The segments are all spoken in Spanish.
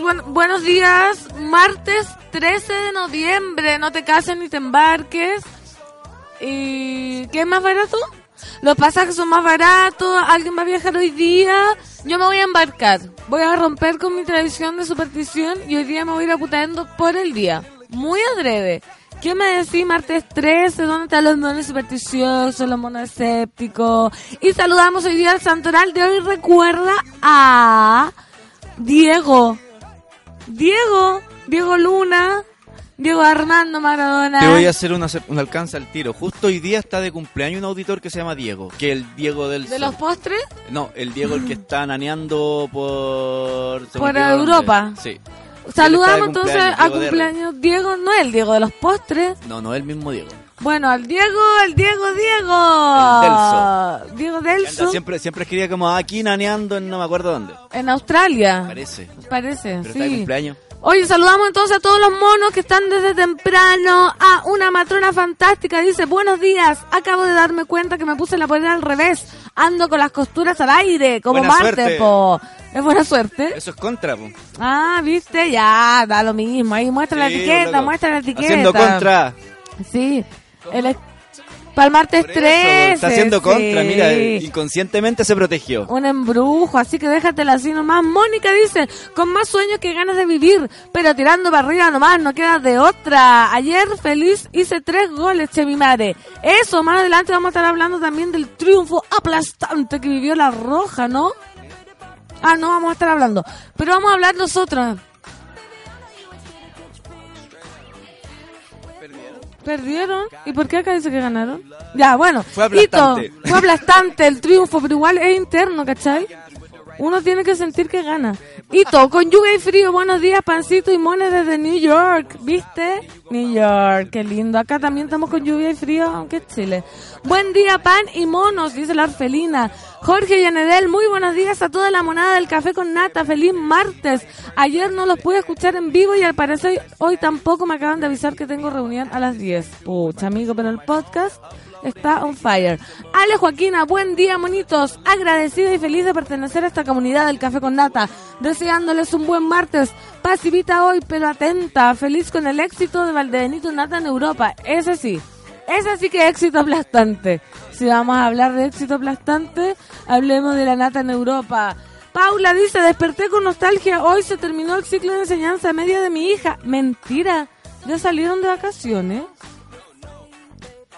Buenos días. Martes 13 de noviembre. No te cases ni te embarques. ¿Y qué es más barato? Los pasajes son más baratos. Alguien va a viajar hoy día. Yo me voy a embarcar. Voy a romper con mi tradición de superstición y hoy día me voy a ir aputando por el día. Muy adrede. ¿Qué me decís martes 13? ¿Dónde están los monos supersticiosos, los monos escépticos? Y saludamos hoy día al santoral de hoy. Recuerda a Diego. Diego, Diego Luna, Diego Armando Maradona. Te voy a hacer un, un alcance al tiro. Justo hoy día está de cumpleaños un auditor que se llama Diego, que el Diego del... ¿De los postres? No, el Diego el que está naneando por... Por Europa. Sí. Saludamos entonces a cumpleaños Diego, no el Diego de los postres. No, no el mismo Diego. Bueno, al Diego, el Diego, Diego. Delso. Diego Delso. Siempre, siempre escribía como aquí naneando en no me acuerdo dónde. En Australia. Parece. Parece, Pero sí. está de cumpleaños. Oye, saludamos entonces a todos los monos que están desde temprano. A una matrona fantástica dice, buenos días, acabo de darme cuenta que me puse la polera al revés. Ando con las costuras al aire, como Buena Marte, suerte. po. Es buena suerte. Eso es contra, po. Ah, viste, ya, da lo mismo. Ahí muestra la etiqueta, loco. muestra la etiqueta. Haciendo contra. Sí. El, para el martes Por eso, 13. Está haciendo sí. contra, mira, inconscientemente se protegió. Un embrujo, así que déjatela así nomás. Mónica dice, con más sueños que ganas de vivir, pero tirando para arriba nomás, no queda de otra. Ayer feliz hice tres goles, che mi madre. Eso, más adelante vamos a estar hablando también del triunfo aplastante que vivió la Roja, ¿no? Ah, no vamos a estar hablando. Pero vamos a hablar nosotros. ¿Perdieron? ¿Y por qué acá dice que ganaron? Ya, bueno. Fue aplastante. Hito, fue aplastante el triunfo, pero igual es interno, ¿cachai? Uno tiene que sentir que gana. Hito, con lluvia y frío, buenos días, pancito y mones desde New York. ¿Viste? New York, qué lindo. Acá también estamos con lluvia y frío, aunque es Chile. Buen día, pan y monos, dice la orfelina. Jorge Yanedel, muy buenos días a toda la monada del café con nata. Feliz martes. Ayer no los pude escuchar en vivo y al parecer hoy tampoco me acaban de avisar que tengo reunión a las 10. Pucha, amigo, pero el podcast está on fire. Ale Joaquina, buen día, monitos. Agradecida y feliz de pertenecer a esta comunidad del café con nata. Deseándoles un buen martes. Pasivita hoy, pero atenta. Feliz con el éxito de Valdebenito Nata en Europa. Ese sí. Ese sí que éxito aplastante. Si vamos a hablar de éxito aplastante, hablemos de la nata en Europa. Paula dice, desperté con nostalgia. Hoy se terminó el ciclo de enseñanza media de mi hija. Mentira. Ya salieron de vacaciones.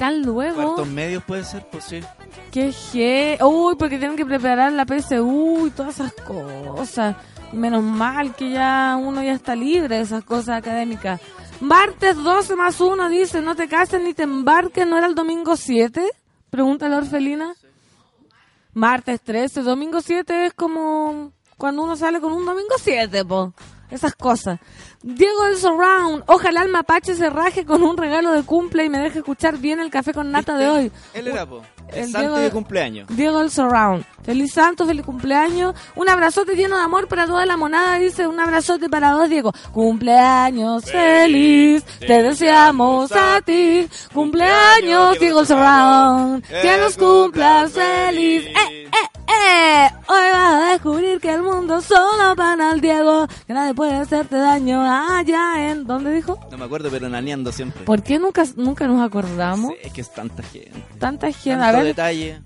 Tan luego. ¿Cuántos medios puede ser pues posible? Qué je... Uy, porque tienen que preparar la PSU y todas esas cosas. Menos mal que ya uno ya está libre de esas cosas académicas. Martes 12 más 1 dice, no te cases ni te embarques, ¿no era el domingo 7? Pregunta la orfelina. Martes 13, domingo 7 es como cuando uno sale con un domingo 7, po. Esas cosas. Diego del Surround, ojalá el mapache se raje con un regalo de cumple y me deje escuchar bien el café con nata de hoy. Él era, po. El, El santo Diego- de cumpleaños. Diego del Surround. Feliz santo, feliz cumpleaños. Un abrazote lleno de amor para toda la monada. Dice un abrazote para vos, Diego. Cumpleaños feliz. Te deseamos a ti. Cumpleaños, Diego del Surround. Que nos cumplas feliz. Eh, eh, eh. Hoy vas a descubrir que el mundo solo para el Diego. Que nadie puede hacerte daño allá en... ¿Dónde dijo? No me acuerdo, pero naneando siempre. ¿Por qué nunca, nunca nos acordamos? Sí, es que es tanta gente. Tanta gente. Ver, detalle.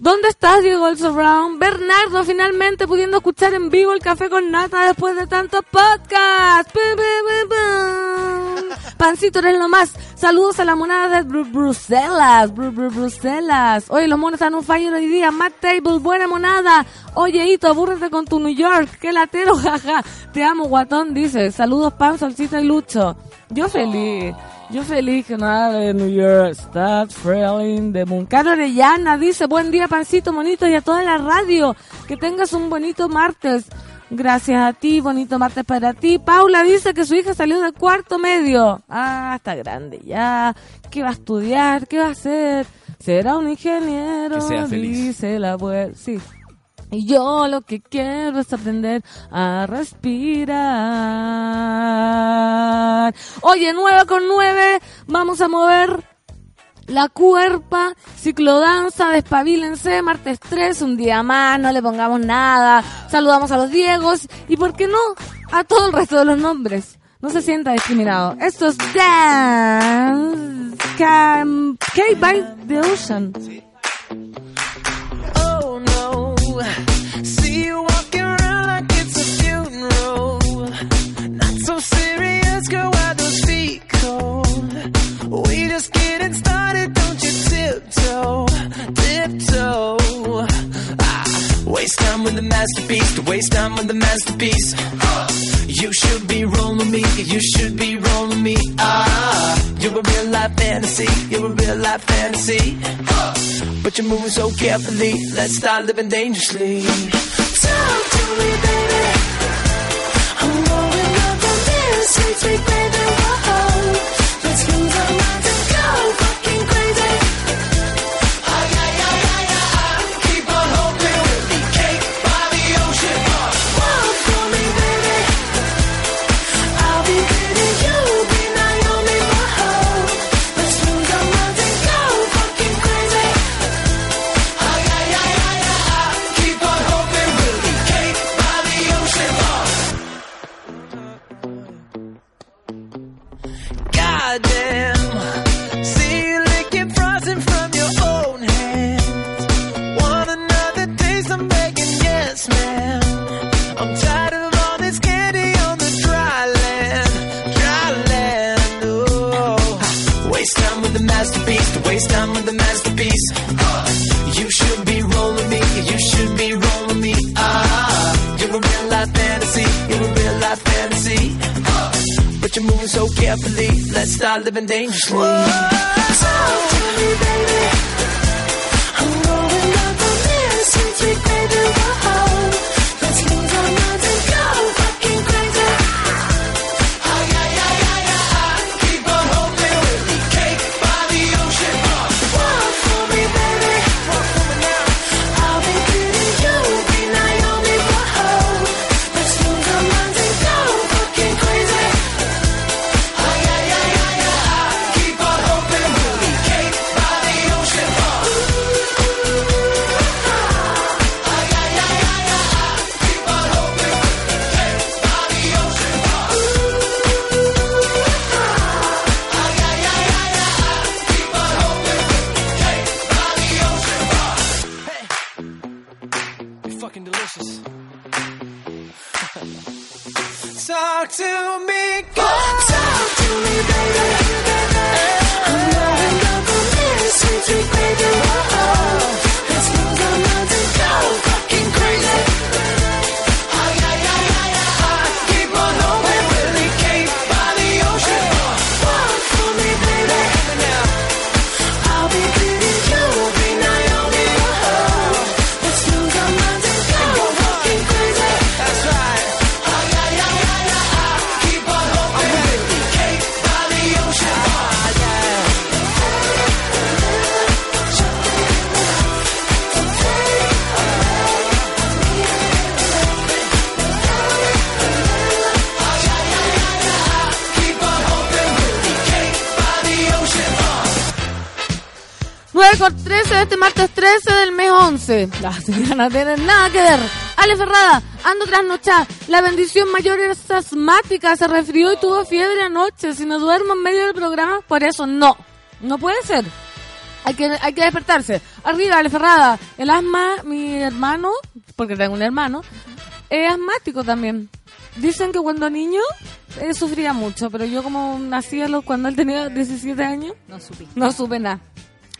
¿Dónde estás, Diego Also Brown? Bernardo, finalmente pudiendo escuchar en vivo el café con nata después de tantos podcasts. Pancito, eres lo más. Saludos a la monada de Bru- Bruselas. Bru- Bru- Bruselas. Oye, los monos están un fire hoy día. Matt Table, buena monada. Oye, Hito, abúrrete con tu New York. Qué latero, jaja. Te amo, guatón, dice. Saludos, Pan, Solcita y Lucho. Yo feliz. Yo feliz que nada de New York. Start feeling the moon. Caro Orellana dice, buen día, Pancito, monito, y a toda la radio. Que tengas un bonito martes. Gracias a ti, bonito martes para ti. Paula dice que su hija salió de cuarto medio. Ah, está grande ya. ¿Qué va a estudiar? ¿Qué va a hacer? Será un ingeniero. Que sea feliz. Dice la abuela. Sí. Y yo lo que quiero es aprender a respirar. Oye, 9 con 9, vamos a mover la cuerpa, ciclodanza, despabilense, martes 3, un día más, no le pongamos nada. Saludamos a los Diegos y, ¿por qué no? A todo el resto de los nombres. No se sienta discriminado. Esto es Dance Cave by the Ocean. We just getting started, don't you tiptoe, tiptoe. Ah, waste time with the masterpiece, to waste time with the masterpiece. You should be rolling me, you should be rolling me. Ah, you're a real life fantasy, you're a real life fantasy. But you're moving so carefully. Let's start living dangerously. Talk to me, baby. I'm going up on this sweet, sweet baby. Goddamn. Carefully. Let's start living dangerously. Talk to me, baby. I'm going up on this sweet, sweet Las no tienen nada que ver. Ale Ferrada, ando trasnochada. La bendición mayor es asmática. Se resfrió y tuvo fiebre anoche. Si no duermo en medio del programa, por eso no. No puede ser. Hay que, hay que despertarse. Arriba, Ale Ferrada. El asma, mi hermano, porque tengo un hermano, es asmático también. Dicen que cuando niño eh, sufría mucho, pero yo como nací a los, cuando él tenía 17 años. No supe nada.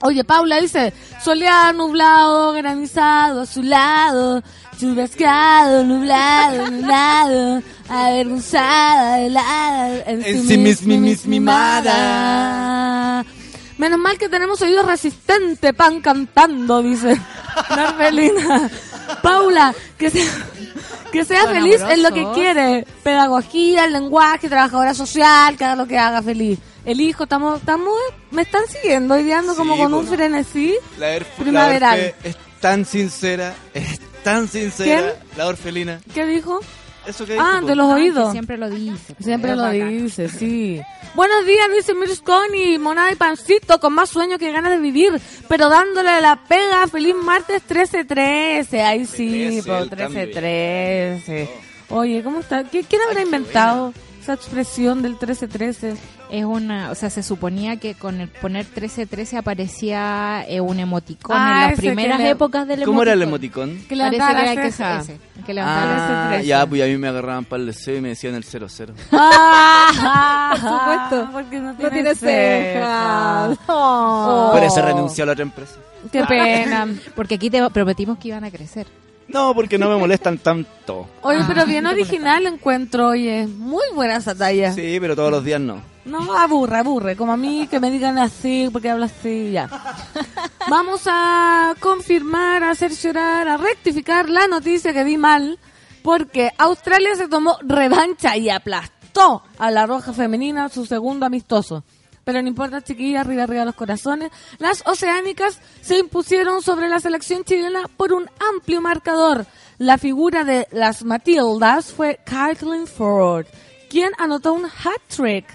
Oye, Paula dice, soleado, nublado, granizado, a su lado, chubascado, nublado, nublado, avergonzada, helada, en, En sí sí mis- mis- mis- mimada. Menos mal que tenemos oídos resistentes, pan cantando, dice Narvelina. Paula, que sea, que sea feliz en lo que quiere. Pedagogía, el lenguaje, trabajadora social, que haga lo que haga feliz. El hijo, estamos, estamos, me están siguiendo, ideando como Sí, con un bueno. frenesí. La, Erf- Primaveral. la Orfe es tan sincera, es tan sincera, la orfelina. ¿Qué dijo? Eso que dijo, Ah, po. de los Ah, oídos. Siempre lo dice. Siempre Es lo bacán. dice, sí. Buenos días, dice Mirsconi, monada y pancito, con más sueño que ganas de vivir, pero dándole la pega. Feliz martes 13-13. Ahí sí, 13, po, el cambio 13-13. Oye, ¿cómo está? ¿Qui- ¿Quién habrá inventado esa expresión del 13-13? Es una, o sea, se suponía que con el poner 13-13 aparecía eh, un emoticón Ah, en las primeras le- épocas del ¿Cómo era el emoticón. Que levantaba la era que ceja. ese, que levantaba la Ah, ya, pues a mí me agarraban para el deseo y me decían el 00. Ah, Por supuesto. Porque no No tiene, tiene cejas. cejas. Oh, Por eso renunció a la otra empresa. Qué pena. Porque aquí te prometimos que iban a crecer. No, porque no me molestan tanto. Oye, Ah, pero bien original encuentro, oye. Muy buena esa talla. Sí, pero todos los días no. No, aburre, aburre. Como a mí que me digan así, porque hablo así, ya. Vamos a confirmar, a hacer llorar, a rectificar la noticia que di mal, porque Australia se tomó revancha y aplastó a la Roja Femenina, su segundo amistoso. Pero no importa, chiquillas, arriba, arriba los corazones. Las oceánicas se impusieron sobre la selección chilena por un amplio marcador. La figura de las Matildas fue Caitlin Ford, quien anotó un hat-trick.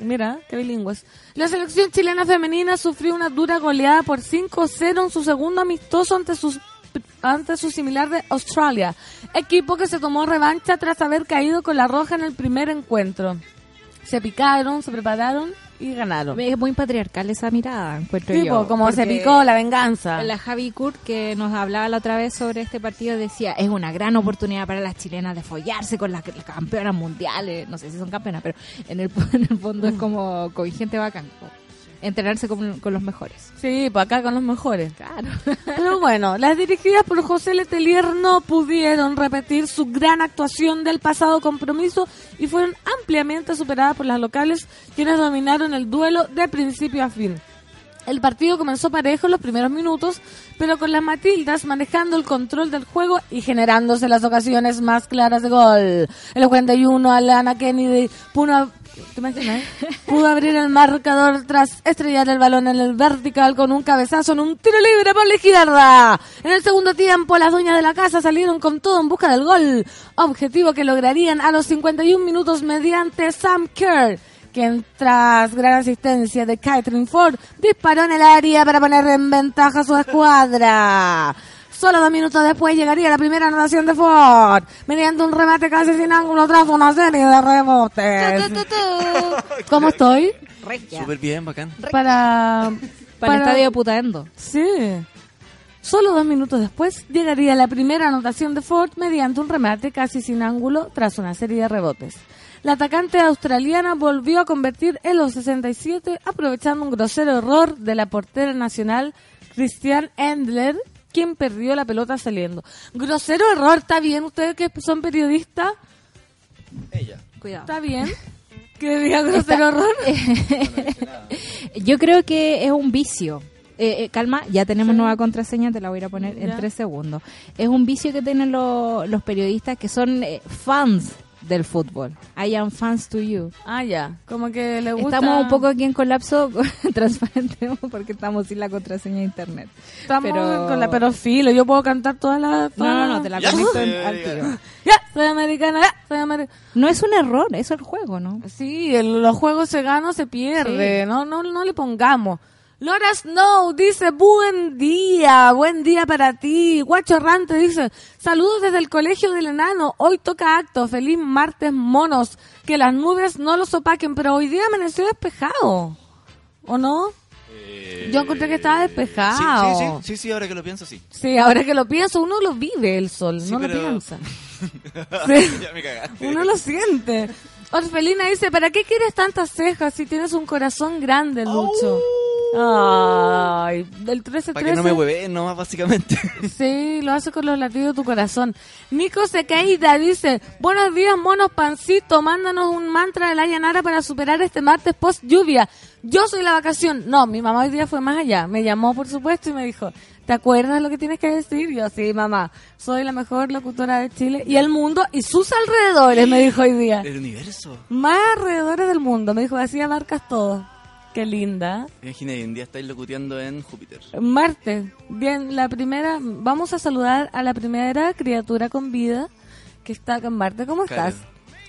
Mira, qué bilingües. La selección chilena femenina sufrió una dura goleada por 5-0 en su segundo amistoso ante sus ante su similar de Australia, equipo que se tomó revancha tras haber caído con la roja en el primer encuentro. Se picaron, se prepararon y ganaron. Es muy patriarcal esa mirada, encuentro Tipo, yo. como se picó la venganza. La Javi Kurt, que nos hablaba la otra vez sobre este partido, decía, es una gran oportunidad para las chilenas de follarse con las campeonas mundiales. No sé si son campeonas, pero en el, en el fondo es como con gente bacán. Entrenarse con, con los mejores. Sí, pues acá con los mejores. Claro. Pero bueno, las dirigidas por José Letelier no pudieron repetir su gran actuación del pasado compromiso y fueron ampliamente superadas por las locales, quienes dominaron el duelo de principio a fin. El partido comenzó parejo en los primeros minutos, pero con las Matildas manejando el control del juego y generándose las ocasiones más claras de gol. El 41, Alana Kennedy pudo, ¿te imaginas? pudo abrir el marcador tras estrellar el balón en el vertical con un cabezazo en un tiro libre por la izquierda. En el segundo tiempo, las dueñas de la casa salieron con todo en busca del gol, objetivo que lograrían a los 51 minutos mediante Sam Kerr quien tras gran asistencia de Catherine Ford disparó en el área para poner en ventaja a su escuadra. Solo dos minutos después llegaría la primera anotación de Ford, mediante un remate casi sin ángulo tras una serie de rebotes. ¿Cómo estoy? Súper bien, bacán. Para... Para, el estadio de Putaendo. Sí. Solo dos minutos después llegaría la primera anotación de Ford mediante un remate casi sin ángulo tras una serie de rebotes. La atacante australiana volvió a convertir en los 67 aprovechando un grosero error de la portera nacional Christian Endler, quien perdió la pelota saliendo. Grosero error, ¿está bien? Ustedes que son periodistas, Ella. Cuidado. ¿está bien? Que diga grosero error. Yo creo que es un vicio. Eh, eh, calma, ya tenemos nueva contraseña, te la voy a ir a poner en tres segundos. Es un vicio que tienen lo- los periodistas que son eh, fans del fútbol. I am fans to you. Ah, ya. Como que le gusta... Estamos un poco aquí en colapso transparente porque estamos sin la contraseña de internet. Estamos pero- con la pero filo, yo puedo cantar todas las... No, no, no, te la Ya conecto en- al tiro. Ya, soy americana, ya, soy americana. No es un error, eso es el juego, ¿no? Sí, el- los juegos se ganan o se pierde, Sí. no, no, no le pongamos. Laura Snow dice, buen día, buen día para ti. Guacho Errante dice, saludos desde el colegio del enano, hoy toca acto, feliz martes monos, que las nubes no los opaquen, pero hoy día amaneció despejado, ¿o no? Yo encontré que estaba despejado. Sí, sí, sí, sí, sí, ahora que lo pienso, sí. Sí, ahora que lo pienso, uno lo vive el sol, Sí, no lo piensa. Sí. ya me cagaste. Uno lo siente. Orfelina dice, ¿para qué quieres tantas cejas si tienes un corazón grande, Lucho? Ay, del 13 Para que no me hueve nomás, básicamente. Sí, lo hace con los latidos de tu corazón. Nico Sequeida dice, buenos días, monos pancito, mándanos un mantra de la Yanara para superar este martes post lluvia. Yo soy la vacación. No, mi mamá hoy día fue más allá. Me llamó, por supuesto, y me dijo, ¿te acuerdas lo que tienes que decir? Yo, sí, mamá, soy la mejor locutora de Chile y el mundo y sus alrededores, me dijo hoy día. El universo. Más alrededores del mundo. Me dijo, así abarcas todo. Qué linda. Imagina, hoy en día estáis locuteando en Júpiter. Marte. Bien, la primera, vamos a saludar a la primera criatura con vida que está en Marte. ¿Cómo estás?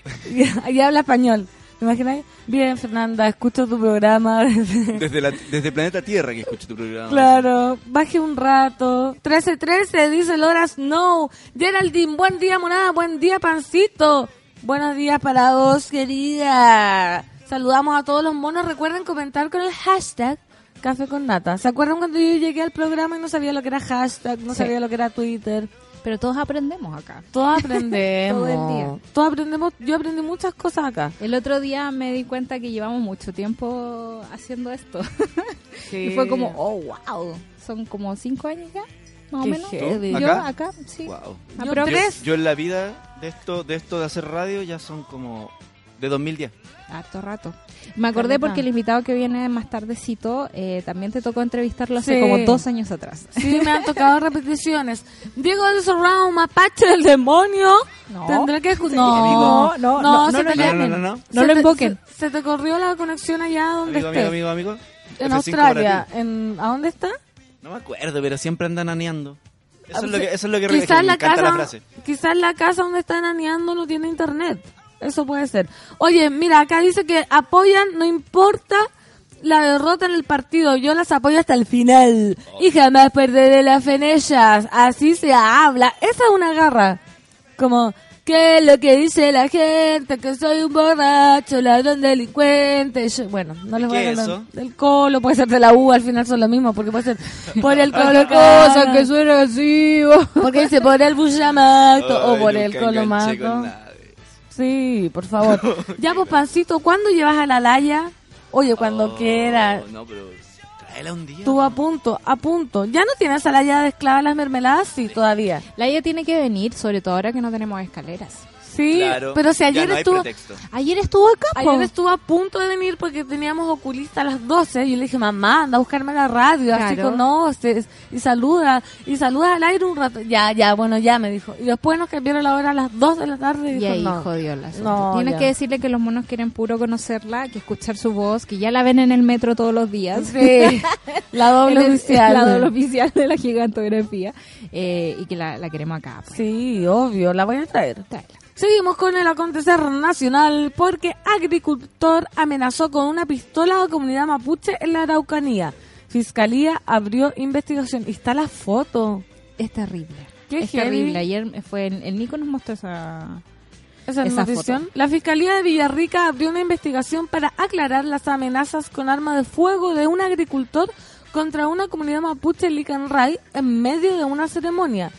Allá habla español. ¿Te imaginas? Bien, Fernanda, escucho tu programa. Desde, la, desde Planeta Tierra que escucho tu programa. claro, baje un rato. 1313, dice Laura Snow. Geraldine, buen día, monada, buen día, pancito. Buenos días para vos, querida. Saludamos a todos los monos. Recuerden comentar con el hashtag Café con Nata. ¿Se acuerdan cuando yo llegué al programa y no sabía lo que era hashtag, no Sí. sabía lo que era Twitter? Pero todos aprendemos acá. Todos aprendemos. Todo el día. Todos aprendemos. Yo aprendí muchas cosas acá. El otro día me di cuenta que llevamos mucho tiempo haciendo esto. y fue como, oh, wow. Son como cinco años ya, más Qué o menos. heavy. Yo ¿Acá? acá, sí. Wow. Yo tres. Yo en la vida de esto, de esto de hacer radio ya son como de 2010. Harto rato. Me acordé porque el invitado que viene más tardecito eh, también te tocó entrevistarlo hace Sí. como dos años atrás. Sí, me han tocado repeticiones. Diego del Surround, mapache del demonio. No. Tendré que escu- No, no, no, se no, te- no, no, no, no. No se lo invoquen. Se, se te corrió la conexión allá donde Amigo, estés. amigo, amigo, amigo. En F5 Australia. En, ¿A dónde está? No me acuerdo, pero siempre andan aneando. Eso Ah, es lo que, eso es lo que, quizás me la casa, la frase. quizás la casa donde están aneando no tiene internet. Eso puede ser. Oye, mira, acá dice que apoyan, no importa la derrota en el partido, yo las apoyo hasta el final y jamás perderé la fe en ellas. Así se habla. Esa es una garra. Como, ¿qué es lo que dice la gente? Que soy un borracho, ladrón, delincuente. Yo- bueno, no les voy ¿Qué a hablar del colo, puede ser de la U, al final son lo mismo, porque puede ser por el colo cosa que suena así. oh. porque dice por el Bullamato o por el Colomato. Sí, por favor. ya, pues, Pancito, ¿cuándo llevas a la Laya? Oye, cuando Oh, quiera. No, pero tráela un día. Tú a punto, a punto. ¿Ya no tienes a la Laya de esclava las mermeladas? Sí, todavía. La ella tiene que venir, sobre todo ahora que no tenemos escaleras. Sí, Claro, pero si ayer no estuvo... Ayer estuvo acá, po. Ayer estuvo a punto de venir porque teníamos oculista a las 12 y yo le dije, mamá, anda a buscarme a la radio, así Claro. conoces y saluda, y saluda al aire un rato. Ya, ya, bueno, ya me dijo. Y después nos cambiaron la hora a las 2 de la tarde y, Y dijo, ahí no. jodió la asunto. No, Tienes ya. que decirle que los monos quieren puro conocerla, que escuchar su voz, que ya la ven en el metro todos los días. Sí, la doble el- oficial. La doble oficial de la gigantografía. Eh, y que la, la queremos acá. pues. Sí, obvio, la voy a traer. Tráela. Seguimos con el acontecer nacional porque agricultor amenazó con una pistola a la comunidad mapuche en la Araucanía. Fiscalía abrió investigación. Y está la foto. Es terrible. Qué es heavy. terrible. Ayer fue el, el Nico nos mostró esa... Esa foto. La Fiscalía de Villarrica abrió una investigación para aclarar las amenazas con arma de fuego de un agricultor contra una comunidad mapuche en Licanray en medio de una ceremonia.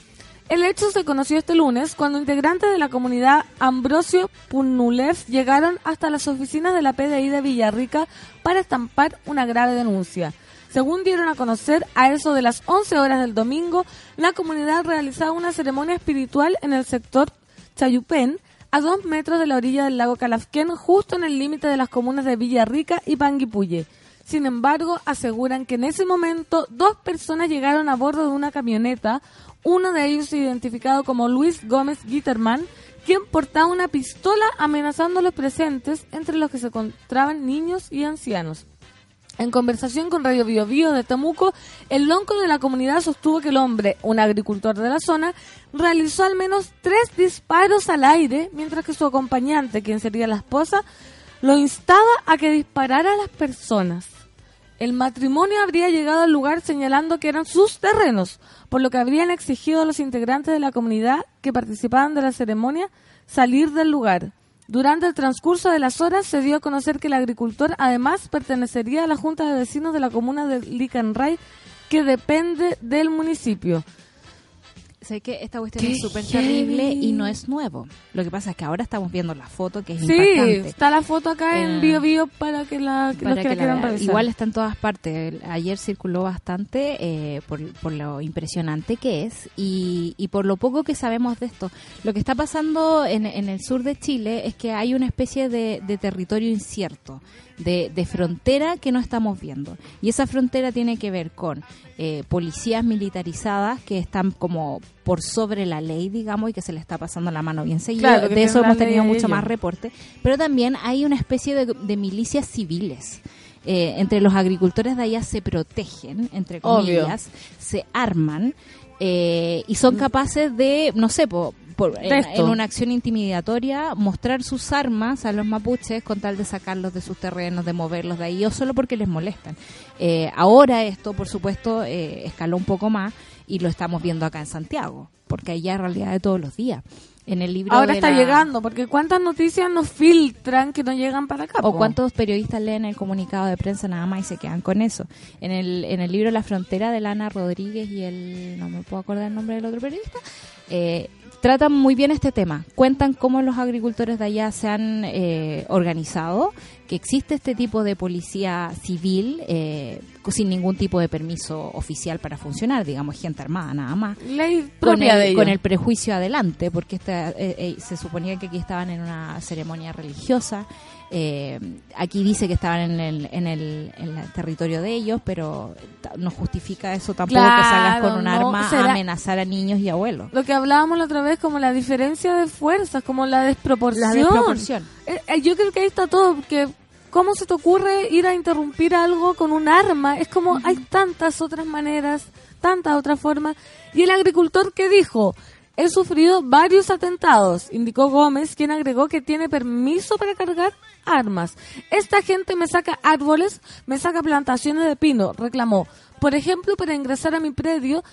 El hecho se conoció este lunes cuando integrantes de la comunidad Ambrosio Punulev llegaron hasta las oficinas de la PDI de Villarrica para estampar una grave denuncia. Según dieron a conocer, a eso de las 11 horas del domingo, la comunidad realizaba una ceremonia espiritual en el sector Chayupén, a dos metros de la orilla del lago Calafquén, justo en el límite de las comunas de Villarrica y Panguipulli. Sin embargo, aseguran que en ese momento dos personas llegaron a bordo de una camioneta, uno de ellos identificado como Luis Gómez Gitterman, quien portaba una pistola amenazando a los presentes, entre los que se encontraban niños y ancianos. En conversación con Radio Bio Bio de Temuco, el lonco de la comunidad sostuvo que el hombre, un agricultor de la zona, realizó al menos tres disparos al aire, mientras que su acompañante, quien sería la esposa, lo instaba a que disparara a las personas. El matrimonio habría llegado al lugar señalando que eran sus terrenos, por lo que habrían exigido a los integrantes de la comunidad que participaban de la ceremonia salir del lugar. Durante el transcurso de las horas se dio a conocer que el agricultor además pertenecería a la Junta de Vecinos de la comuna de Licanray, que depende del municipio. Sé que esta cuestión Qué es súper terrible y no es nuevo. Lo que pasa es que ahora estamos viendo la foto que es Sí, impactante. está la foto acá en Eh, Bio para que la, para los que que la quieran revisar. Igual está en todas partes. Ayer circuló bastante eh, por, por lo impresionante que es y, y por lo poco que sabemos de esto. Lo que está pasando en, en el sur de Chile es que hay una especie de, de territorio incierto, de, de frontera que no estamos viendo. Y esa frontera tiene que ver con eh, policías militarizadas que están como por sobre la ley, digamos, y que se le está pasando la mano bien seguido. Claro, de eso hemos tenido mucho más reporte. Pero también hay una especie de, de milicias civiles. Eh, entre los agricultores de allá se protegen, entre Obvio. comillas, se arman eh, y son capaces de, no sé, po- por- en, una acción intimidatoria, mostrar sus armas a los mapuches con tal de sacarlos de sus terrenos, de moverlos de ahí, o solo porque les molestan. Eh, ahora esto, por supuesto, eh, escaló un poco más y lo estamos viendo acá en Santiago, porque allá es realidad de todos los días. En el libro Ahora está la- llegando, porque cuántas noticias nos filtran que no llegan para acá. o cuántos periodistas leen el comunicado de prensa nada más y se quedan con eso. En el, en el libro La Frontera de Lana Rodríguez y el, no me puedo acordar el nombre del otro periodista, eh, tratan muy bien este tema. Cuentan cómo los agricultores de allá se han eh, organizado, que existe este tipo de policía civil eh, sin ningún tipo de permiso oficial para funcionar, digamos, gente armada nada más Ley con propia el, de ellos. con el prejuicio adelante, porque esta, eh, eh, se suponía que aquí estaban en una ceremonia religiosa. Eh, aquí dice que estaban en el, en el, en el territorio de ellos, pero no justifica eso tampoco que salgas con un no, arma será- a amenazar a niños y abuelos. Lo que hablábamos la otra vez, como la diferencia de fuerzas, como la desproporción. La desproporción. Eh, eh, yo creo que ahí está todo, porque ¿cómo se te ocurre ir a interrumpir algo con un arma? Es como hay tantas otras maneras, tantas otras formas. Y el agricultor que dijo, he sufrido varios atentados, indicó Gómez, quien agregó que tiene permiso para cargar armas. Esta gente me saca árboles, me saca plantaciones de pino, reclamó. Por ejemplo, para ingresar a mi predio,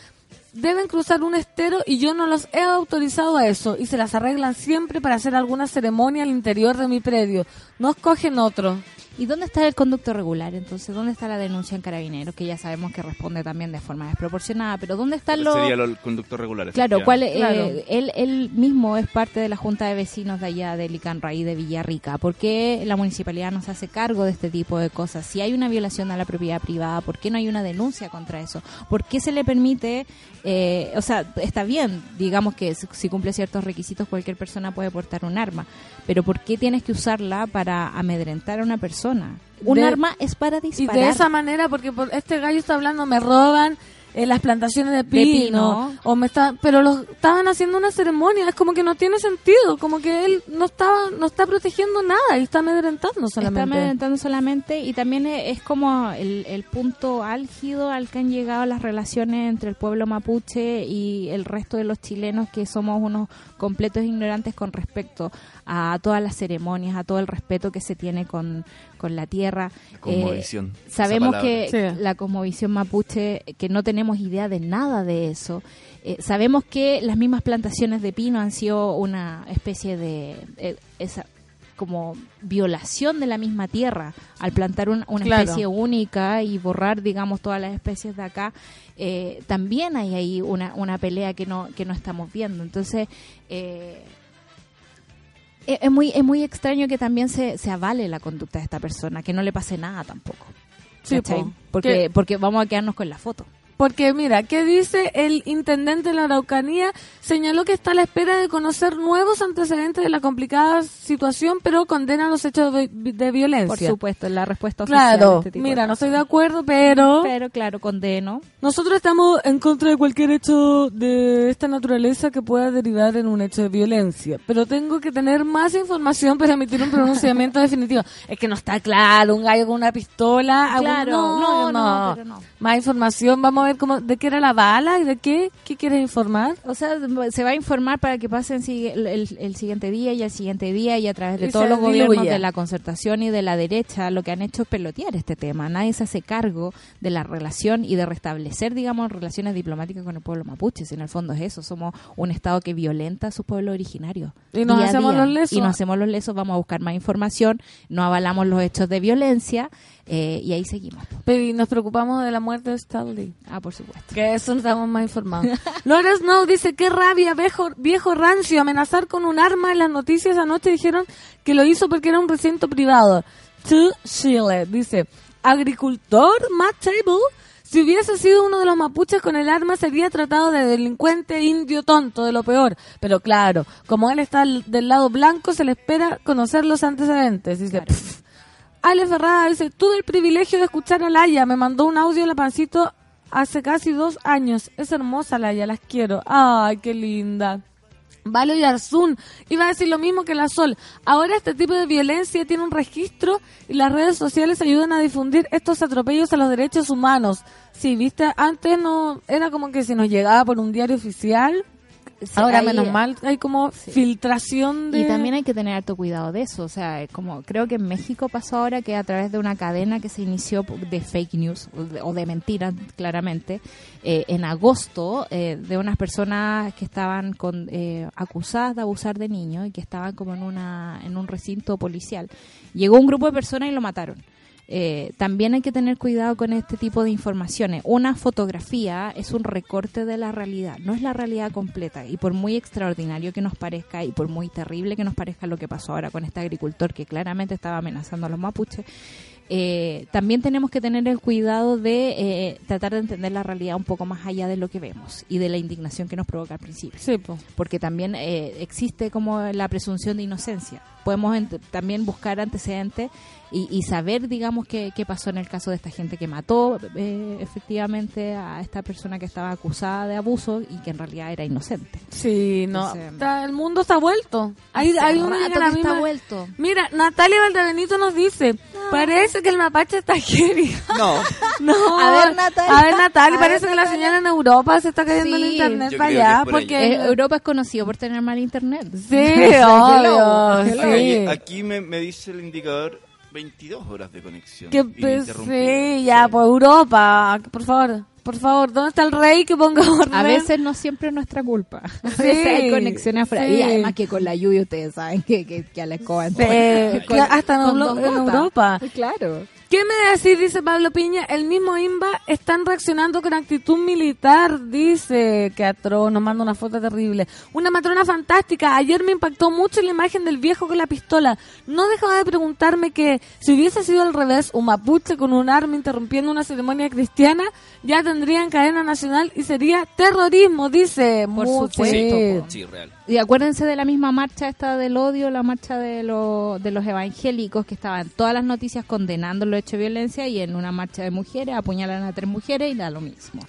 deben cruzar un estero y yo no los he autorizado a eso y se las arreglan siempre para hacer alguna ceremonia al interior de mi predio. No escogen otro. ¿Y dónde está el conducto regular? Entonces, ¿dónde está la denuncia en carabineros? Que ya sabemos que responde también de forma desproporcionada, pero ¿dónde están los... Sería el conductor regular. Claro, cuál, eh, Claro. él, él mismo es parte de la Junta de Vecinos de allá de Licanraí de Villarrica. ¿Por qué la municipalidad no se hace cargo de este tipo de cosas? Si hay una violación a la propiedad privada, ¿por qué no hay una denuncia contra eso? ¿Por qué se le permite, eh, o sea, está bien, digamos que si- si cumple ciertos requisitos cualquier persona puede portar un arma, pero ¿por qué tienes que usarla para amedrentar a una persona? Un De- arma es para Y disparar. de esa manera, porque por este gallo está hablando, me roban eh, las plantaciones de pino, pino. o me está, pero los estaban haciendo una ceremonia, es como que no tiene sentido, como que él no estaba, no está protegiendo nada y está amedrentando solamente. Está amedrentando solamente y también e- es como el, el punto álgido al que han llegado las relaciones entre el pueblo mapuche y el resto de los chilenos que somos unos completos ignorantes con respecto a todas las ceremonias, a todo el respeto que se tiene con, con la tierra. Cosmovisión, Eh, sabemos que Sí. la cosmovisión mapuche, que no tenemos idea de nada de eso. Eh, sabemos que las mismas plantaciones de pino han sido una especie de... eh, esa, como violación de la misma tierra al plantar un- una Claro. especie única y borrar digamos todas las especies de acá eh, también hay ahí una, una pelea que no que no estamos viendo entonces eh, es muy es muy extraño que también se, se avale la conducta de esta persona que no le pase nada tampoco. Sí, porque Que- porque vamos a quedarnos con la foto Porque mira, ¿qué dice el intendente de la Araucanía? Señaló que está a la espera de conocer nuevos antecedentes de la complicada situación, pero condena los hechos de, de violencia. por supuesto la respuesta oficial Claro, este tipo de mira, no estoy de acuerdo, pero pero claro condeno nosotros estamos en contra de cualquier hecho de esta naturaleza que pueda derivar en un hecho de violencia. Pero tengo que tener más información para emitir un pronunciamiento definitivo. Es que no está claro, un gallo con una pistola. algún- Claro, no, no, no, pero no. Más información, vamos a ver cómo, de qué era la bala de qué, qué quieres informar. O sea, se va a informar para que pasen el, el- el siguiente día y el siguiente día y a través de Y todos los gobiernos de la concertación y de la derecha lo que han hecho es pelotear este tema. Nadie se hace cargo de la relación y de restablecer, digamos, relaciones diplomáticas con el pueblo mapuche. Si en el fondo es eso, somos un Estado que violenta a sus pueblos originarios. Y nos hacemos día. los lesos. Y nos hacemos los lesos, vamos a buscar más información, no avalamos los hechos de violencia, Eh, y ahí seguimos. Pero y nos preocupamos de la muerte de Stanley. Ah, por supuesto. Que eso estamos más informados. Laura Snow dice, qué rabia, viejo, viejo rancio, amenazar con un arma en las noticias anoche dijeron que lo hizo porque era un recinto privado. To Chile, dice, agricultor Matt Table, si hubiese sido uno de los mapuches con el arma sería tratado de delincuente indio tonto, de lo peor. Pero claro, como él está del lado blanco, se le espera conocer los antecedentes. Dice, Claro. "Pff". Ale Ferrada dice, tuve el privilegio de escuchar a Laia, me mandó un audio en la pancito hace casi dos años. Es hermosa Laia, las quiero. Ay, qué linda. Vale Yarzún iba a decir lo mismo que la Sol. Ahora este tipo de violencia tiene un registro y las redes sociales ayudan a difundir estos atropellos a los derechos humanos. Sí, viste, antes no era como que si nos llegaba por un diario oficial. Sí, Ahora menos mal hay como Sí. filtración de Y también hay que tener harto cuidado de eso. O sea, como creo que en México pasó ahora que a través de una cadena que se inició de fake news o de, o de mentiras, claramente, eh, en agosto, eh, de unas personas que estaban con, eh, acusadas de abusar de niños y que estaban como en, una, en un recinto policial. Llegó un grupo de personas y lo mataron. Eh, también hay que tener cuidado con este tipo de informaciones. Una fotografía es un recorte de la realidad, no es la realidad completa. Y por muy extraordinario que nos parezca y por muy terrible que nos parezca lo que pasó ahora con este agricultor que claramente estaba amenazando a los mapuches, eh, también tenemos que tener el cuidado de eh, tratar de entender la realidad un poco más allá de lo que vemos y de la indignación que nos provoca al principio Sí, po. porque también eh, existe como la presunción de inocencia. Podemos también buscar antecedentes y, y saber, digamos, qué, qué pasó en el caso de esta gente que mató eh, efectivamente a esta persona que estaba acusada de abuso y que en realidad era inocente. Sí, no. Entonces, está- el mundo está vuelto. Hay, hay uno rato que está vuelto. Mira, Natalia Valdebenito nos dice, parece que el mapache está heavy. No, No. A ver, Natalia. A ver, Natalia, A parece ver, que la señora en Europa se está cayendo en Sí. internet Yo para allá. por. Porque... Eh, Europa es conocido por tener mal internet. Sí, obvio. Sí. Aquí, aquí me, me dice el indicador 22 horas de conexión. Que sí, ya, pues Europa, por favor, por favor, ¿dónde está el rey que ponga orden? A veces no siempre es nuestra culpa. A Sí, veces hay conexiones afuera. sí. Y además que con la lluvia ustedes saben que, que, que a la escoba Con- hasta en, con Euro- dos en gotas. Europa. Claro. ¿Qué me decís? Dice Pablo Piña. El mismo IMBA están reaccionando con actitud militar, dice que atroz, nos manda una foto terrible. Una matrona fantástica. Ayer me impactó mucho la imagen del viejo con la pistola. No dejaba de preguntarme que si hubiese sido al revés, un mapuche con un arma interrumpiendo una ceremonia cristiana, ya tendrían cadena nacional y sería terrorismo, dice. Por Muy- supuesto. Sí, real. Y acuérdense de la misma marcha esta del odio, la marcha de, lo- de los evangélicos que estaban todas las noticias condenando los hechos de violencia y en una marcha de mujeres apuñalan a tres mujeres y da lo mismo.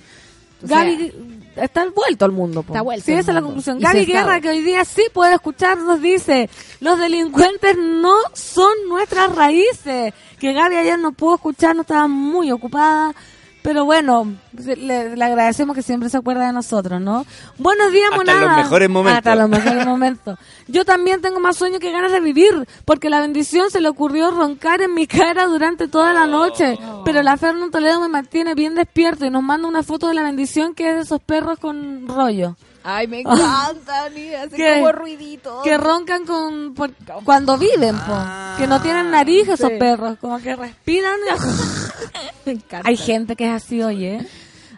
O sea, Gaby está vuelto al mundo. po. Está vuelto Sí, esa es la conclusión. Y Gaby. Guerra, que hoy día sí puede escucharnos, dice, los delincuentes no son nuestras raíces. Que Gaby ayer no pudo escuchar, no estaba muy ocupada. Pero bueno, le, le agradecemos que siempre se acuerda de nosotros, ¿no? Buenos días, Hasta monada. los mejores momentos. Hasta los mejores momentos. Yo también tengo más sueño que ganas de vivir, porque la bendición se le ocurrió roncar en mi cara durante toda la noche. Pero la Fernando Toledo me mantiene bien despierto y nos manda una foto de la bendición que es de esos perros con rollo. Ay, me encanta, ni así ¿Qué? como ruidito. Que roncan con por- cuando viven, po. que no tienen nariz esos Sí. perros, como que respiran. Me encanta. Hay gente que es así, oye.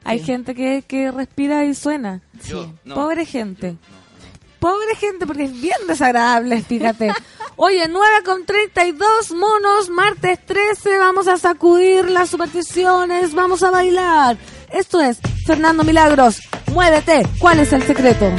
Hay gente que, que respira y suena. Yo, no. Pobre gente. Pobre gente, porque es bien desagradable, fíjate. Oye, 9 con 32 monos, martes 13, vamos a sacudir las supersticiones, vamos a bailar. Esto es Fernando Milagros, muévete, ¿cuál es el secreto?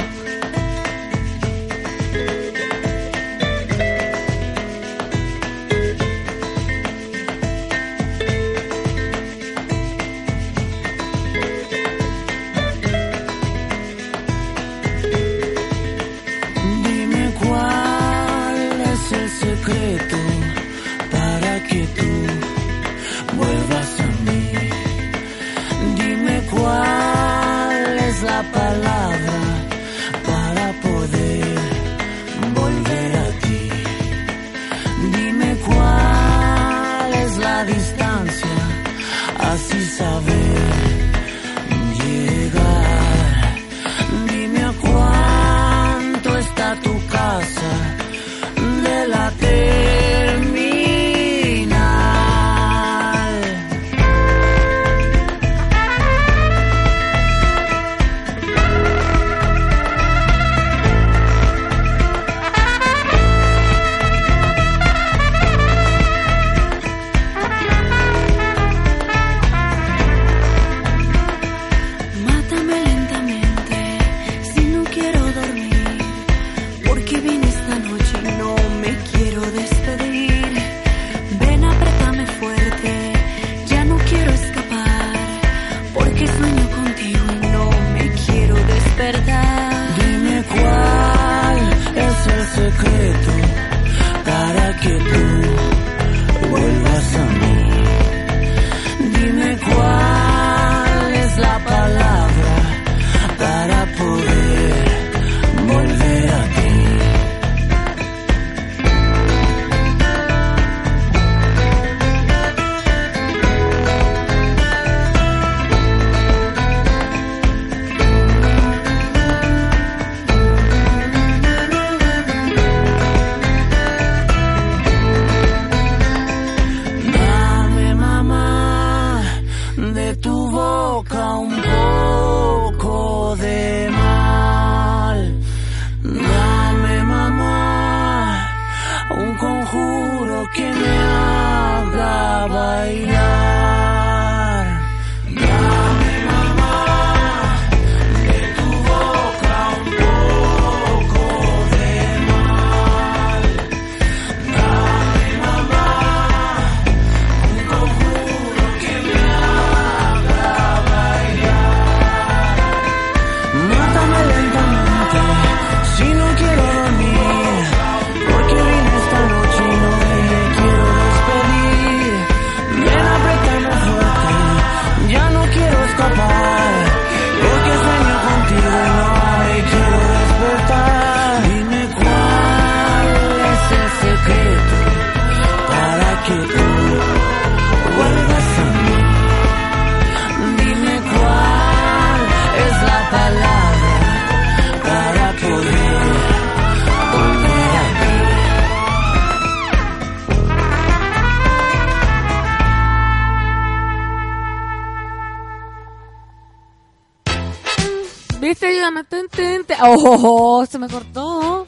Oh, se me cortó.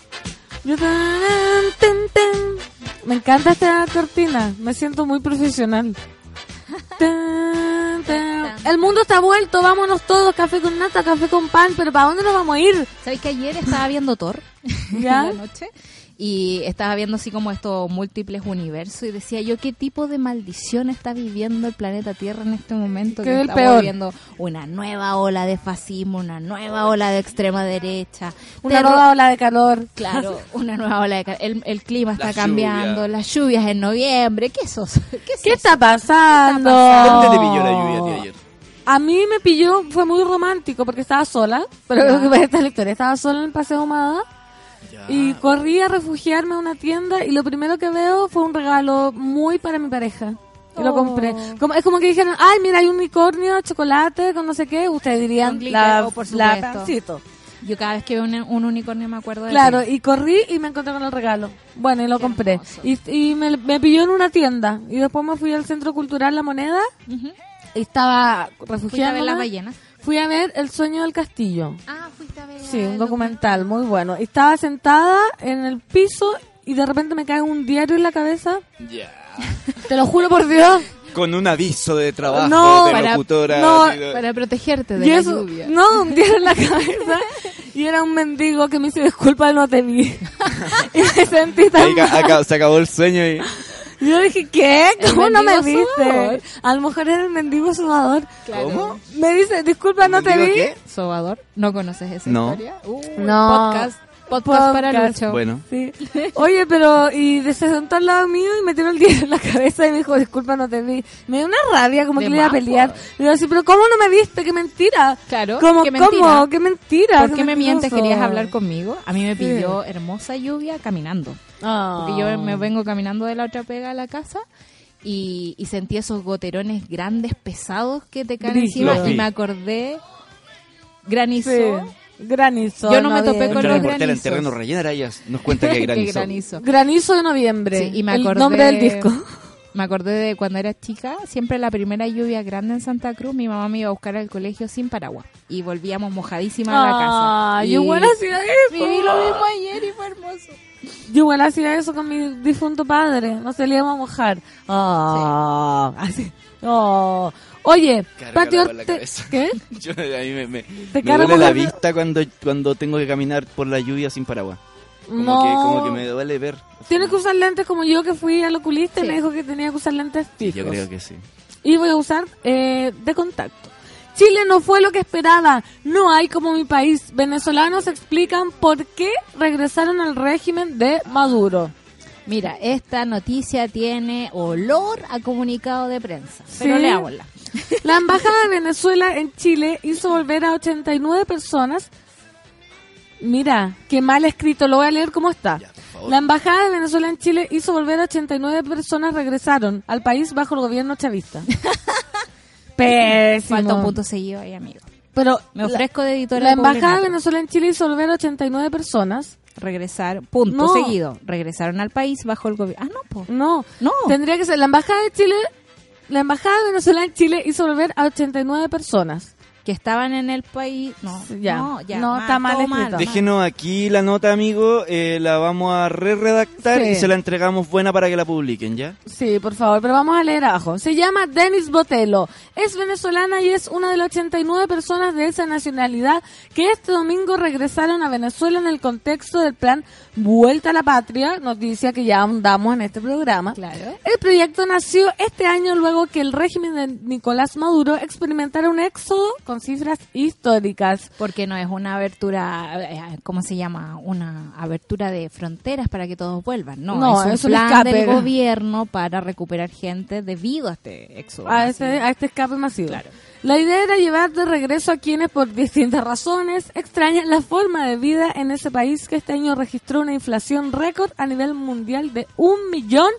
Me encanta esta cortina. Me siento muy profesional. El mundo está vuelto, vámonos todos, café con nata, café con pan, pero ¿para dónde nos vamos a ir? ¿Sabes que ayer estaba viendo Thor ¿Ya? en la noche? Y estaba viendo así como estos múltiples universos y decía yo qué tipo de maldición está viviendo el planeta Tierra en este momento. Que Que es el estamos peor. viviendo una nueva ola de fascismo, una nueva ola de extrema derecha. Una terror- nueva ola de calor. Claro, una nueva ola de ca- el, el clima está cambiando, las lluvias en noviembre, ¿qué es eso? ¿Qué, ¿Qué está pasando? ¿Dónde te pilló la lluvia ayer? A mí me pilló, fue muy romántico porque estaba sola, pero que esta es la historia. Estaba sola en el Paseo Humada y corrí a refugiarme a una tienda y lo primero que veo fue un regalo muy para mi pareja. Y lo Oh. compré. Como, es como que dijeron, ay, mira, hay un unicornio, chocolate, con no sé qué. Ustedes dirían, glitter, la, oh, por supuesto. Yo cada vez que veo un, un unicornio me acuerdo de Claro, ti. y corrí y me encontré con el regalo. Bueno, y lo Qué compré. hermoso. Y, y me, me pilló en una tienda. Y después me fui al Centro Cultural La Moneda y estaba Fuiste a ver las ballenas. Fui a ver El sueño del castillo. Ah, fuiste a ver. Sí, un documental muy bueno. Y estaba sentada en el piso y de repente me cae un diario en la cabeza. Ya. Te lo juro por Dios. Con un aviso de trabajo No, de para- locutora. no, así de- Para protegerte de Y la eso, lluvia. no, un diario en la cabeza. Y era un mendigo que me dice, disculpa, no te vi. y me sentí tan Ahí acá- se acabó el sueño y... Y Yo dije, ¿qué? ¿Cómo no me viste? A lo mejor era el mendigo. Claro. ¿Cómo? Me dice, disculpa, no te ¿Mendigo vi. qué? Sobador, ¿no conoces esa No. historia? Uh, No. Podcast, podcast, para Podcast. Lucho. Bueno, Sí. Oye, pero, y se sentó al lado mío y me tiró el diario en la cabeza y me dijo, disculpa, no te vi. Me dio una rabia, como De que le iba a pelear. Y yo así, pero ¿cómo no me viste? ¡Qué mentira! Claro, ¿Cómo, qué mentira. ¿Cómo? ¡Qué mentira! ¿Por qué me mientes? ¿Querías hablar conmigo? A mí me Sí. pidió hermosa lluvia caminando. Ah. Porque yo me vengo caminando de la otra pega a la casa y, y sentí esos goterones grandes, pesados que te caen encima y me acordé, granizó. Sí. Granizo. Yo no me topé con los reportera en granizos. terreno rellenar ella nos cuenta que granizo. granizo. Granizo de noviembre. Sí, y me el acordé, nombre del disco. Me acordé de cuando era chica, siempre la primera lluvia grande en Santa Cruz, mi mamá me iba a buscar al colegio sin paraguas y volvíamos mojadísimas a la casa. Y yo igual hacía eso. viví lo mismo ayer y fue hermoso. Yo igual hacía eso con mi difunto padre. Nos salíamos a mojar. Ah, así. Oh. Oye, Patio. ¿Qué? Yo, a mí me, me, Te me duele la vista cuando, cuando tengo que caminar por la lluvia sin paraguas. Como, no. que, como que me duele ver. Tienes que usar lentes como yo que fui al oculista y Sí. me dijo que tenía que usar lentes fijos. Yo creo que sí. Y voy a usar eh, de contacto. Chile no fue lo que esperaba. No hay como mi país. Venezolanos explican por qué regresaron al régimen de Maduro. Mira, esta noticia tiene olor a comunicado de prensa, pero leámosla. La embajada de Venezuela en Chile hizo volver a 89 personas. Mira, qué mal escrito, lo voy a leer como está. Ya. La embajada de Venezuela en Chile hizo volver a 89 personas regresaron al país bajo el gobierno chavista. Pésimo. Falta un punto seguido ahí, amigo. Pero Me la- ofrezco de editora la embajada de. Venezuela en Chile hizo volver a 89 personas. regresar, punto No. seguido, regresaron al país bajo el gobierno. Ah, no, po. No, No. tendría que ser la embajada de Chile. La embajada de Venezuela en Chile hizo volver a 89 personas. Que estaban en el país. No, Ya. no, ya. No, está mal escrito. Déjenos aquí la nota, amigo. eh, la vamos a re-redactar Sí. y se la entregamos buena para que la publiquen, ¿ya? Sí, por favor, pero vamos a leer abajo. Se llama Denis Botelo. Es venezolana y es una de las 89 personas de esa nacionalidad que este domingo regresaron a Venezuela en el contexto del plan Vuelta a la Patria, noticia que ya ahondamos en este programa. Claro. El proyecto nació este año luego que el régimen de Nicolás Maduro experimentara un éxodo con cifras históricas. Porque no es una abertura, eh, ¿cómo se llama? Una abertura de fronteras para que todos vuelvan. No, No, es un plan escape. del gobierno para recuperar gente debido a este éxodo. a este, a este escape masivo. Claro. La idea era llevar de regreso a quienes por distintas razones extrañan la forma de vida en ese país que este año registró una inflación récord a nivel mundial de un millón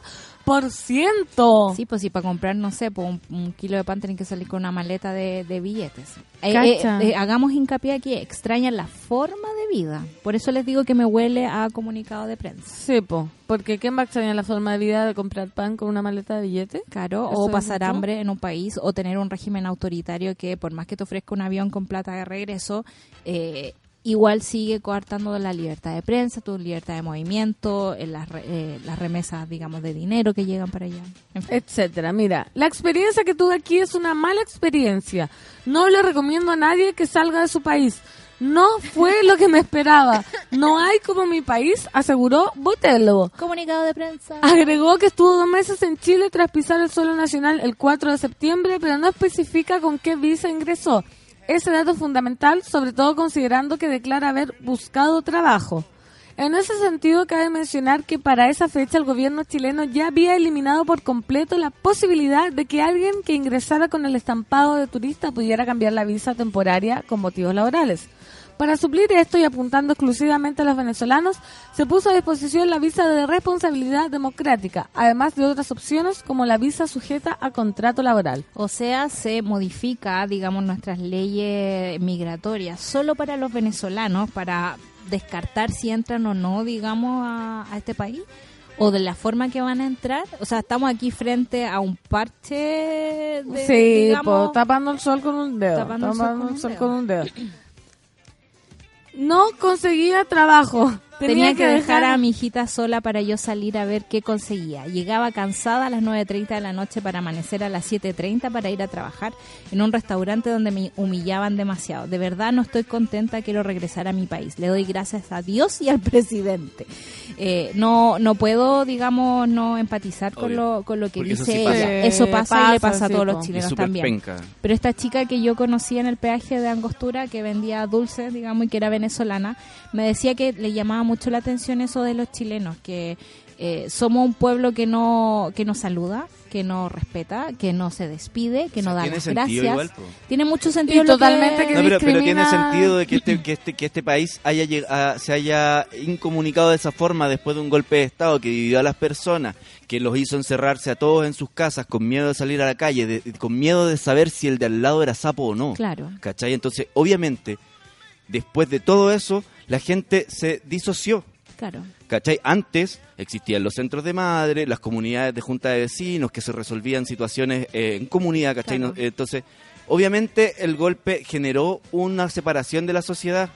por ciento. Sí, pues sí, para comprar, no sé, pues un, un kilo de pan tienen que salir con una maleta de, de billetes. Eh, eh, eh, hagamos hincapié aquí, extrañan la forma de vida. Por eso les digo que me huele a comunicado de prensa. Sí, po, porque ¿quién va a extrañar la forma de vida de comprar pan con una maleta de billetes? Claro, o pasar mucho. hambre en un país o tener un régimen autoritario que por más que te ofrezca un avión con plata de regreso, eh, igual sigue coartando la libertad de prensa, tu libertad de movimiento, en las, re- eh, las remesas, digamos, de dinero que llegan para allá. En fin. etcétera. Mira, la experiencia que tuve aquí es una mala experiencia. No le recomiendo a nadie que salga de su país. No fue lo que me esperaba. No hay como mi país, aseguró Botello. Comunicado de prensa. Agregó que estuvo dos meses en Chile tras pisar el suelo nacional el 4 de septiembre, pero no especifica con qué visa ingresó. Ese dato fundamental, sobre todo considerando que declara haber buscado trabajo. En ese sentido, cabe mencionar que para esa fecha el gobierno chileno ya había eliminado por completo la posibilidad de que alguien que ingresara con el estampado de turista pudiera cambiar la visa temporaria con motivos laborales. Para suplir esto y apuntando exclusivamente a los venezolanos, se puso a disposición la visa de responsabilidad democrática, además de otras opciones como la visa sujeta a contrato laboral. O sea, se modifica, digamos, nuestras leyes migratorias solo para los venezolanos, para descartar si entran o no, digamos, a, a este país. O de la forma que van a entrar. O sea, estamos aquí frente a un parche de, sí, digamos, po, tapando el sol con un dedo. Tapando el sol con un el sol dedo. con un dedo. No conseguía trabajo. Tenía que dejar a mi hijita sola para yo salir a ver qué conseguía. Llegaba cansada a las 9.30 de la noche para amanecer a las 7.30 para ir a trabajar en un restaurante donde me humillaban demasiado. De verdad no estoy contenta, quiero regresar a mi país. Le doy gracias a Dios y al presidente. Eh, no no puedo, digamos, no empatizar con lo, con lo que Porque eso dice sí pasa. ella. Eso Eh, pasa, y le pasa, pasa a todos los chilenos también. penca. Pero esta chica que yo conocía en el peaje de Angostura, que vendía dulces, digamos, y que era venezolana, me decía que le llamaba mucho la atención eso de los chilenos, que eh, somos un pueblo que no que no saluda, que no respeta, que no se despide, que O sea, no da tiene las gracias. igual, tiene mucho sentido Y lo totalmente que No, pero, pero tiene sentido de que este, que este, que este país haya lleg- a- se haya incomunicado de esa forma después de un golpe de Estado que dividió a las personas, que los hizo encerrarse a todos en sus casas con miedo de salir a la calle, de- con miedo de saber si el de al lado era sapo o no. Claro. ¿Cachai? Entonces, obviamente, después de todo eso, la gente se disoció. Claro. ¿Cachai? Antes existían los centros de madre, las comunidades de junta de vecinos que se resolvían situaciones eh, en comunidad, ¿cachai? Claro. Entonces, obviamente el golpe generó una separación de la sociedad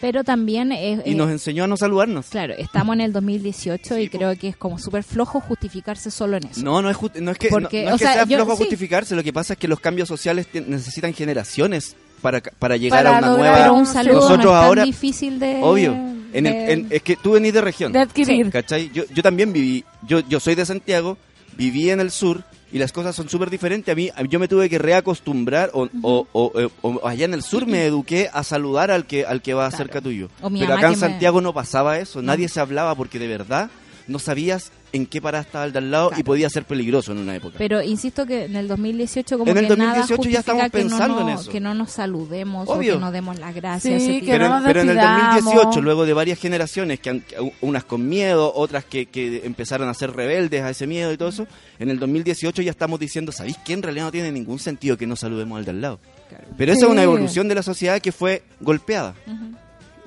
Pero también es, y eh, nos enseñó a no saludarnos. claro, estamos en el 2018 y Sí, po. creo que es como súper flojo justificarse solo en eso. No, no es, no es que, no- Porque, no es que sea, sea yo- flojo sí. justificarse, lo que pasa es que los cambios sociales necesitan generaciones para, para llegar Para a una nueva... Un saludo Nosotros no es tan ahora- difícil de... Obvio, en el- de- en- es que tú venís de región. de adquirir. ¿Cachai? Yo, yo también viví, yo, yo soy de Santiago, viví en el sur y las cosas son súper diferentes. A mí, yo me tuve que reacostumbrar o, o- o- eh, o allá en el sur me eduqué a saludar al que, al que va Claro. cerca tuyo. Pero acá en me- Santiago no pasaba eso, nadie se hablaba porque de verdad no sabías en qué parada estaba el de al lado y Claro. podía ser peligroso en una época. Pero insisto que en el 2018 como En el que nada 2018 ya justifica estamos que no pensando en nos- eso. que no nos saludemos Obvio. o que no demos las gracias. Sí, que pero, no nos pero en el despidamos. 2018, luego de varias generaciones, que han- unas con miedo, otras que, que empezaron a ser rebeldes a ese miedo y todo eso, en el 2018 ya estamos diciendo, ¿sabéis que en realidad no tiene ningún sentido que no saludemos al de al lado? Pero esa Sí. es una evolución de la sociedad que fue golpeada.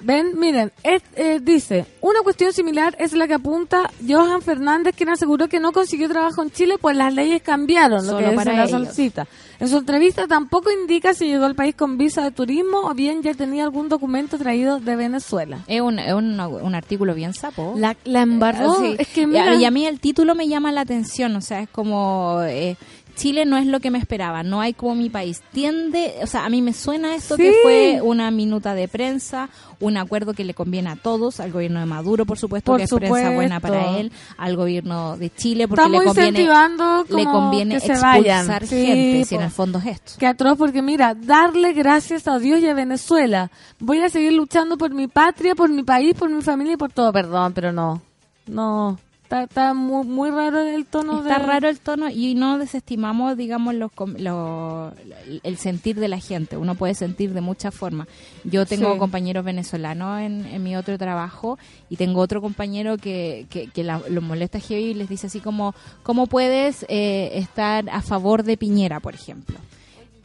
Ven, miren, es- eh, dice, una cuestión similar es la que apunta Johan Fernández, quien aseguró que no consiguió trabajo en Chile, pues las leyes cambiaron, lo Solo que dice para la ellos. solcita. En su entrevista tampoco indica si llegó al país con visa de turismo o bien ya tenía algún documento traído de Venezuela. Es un, es un, un artículo bien sapo. La, la embarró, Sí. es que Y a- mira, y a mí el título me llama la atención, o sea, es como eh, Chile no es lo que me esperaba, no hay como mi país. Tiende, o sea, a mí me suena esto Sí. que fue una minuta de prensa, un acuerdo que le conviene a todos, al gobierno de Maduro, por supuesto, Por que es prensa buena supuesto. para él, al gobierno de Chile, porque estamos le conviene, incentivando le como conviene que se expulsar. Sí, gente, si en el fondo es esto. Qué atroz, porque mira, darle gracias a Dios y a Venezuela. Voy a seguir luchando por mi patria, por mi país, por mi familia y por todo. Perdón, pero no. No. Está, está muy, muy raro el tono Está de... raro el tono y no desestimamos, digamos, los, com- lo- el sentir de la gente. Uno puede sentir de muchas formas. Yo tengo Sí. compañeros venezolanos en, en mi otro trabajo y tengo otro compañero que, que, que la- lo molesta heavy y les dice así como, ¿cómo puedes eh, estar a favor de Piñera, por ejemplo?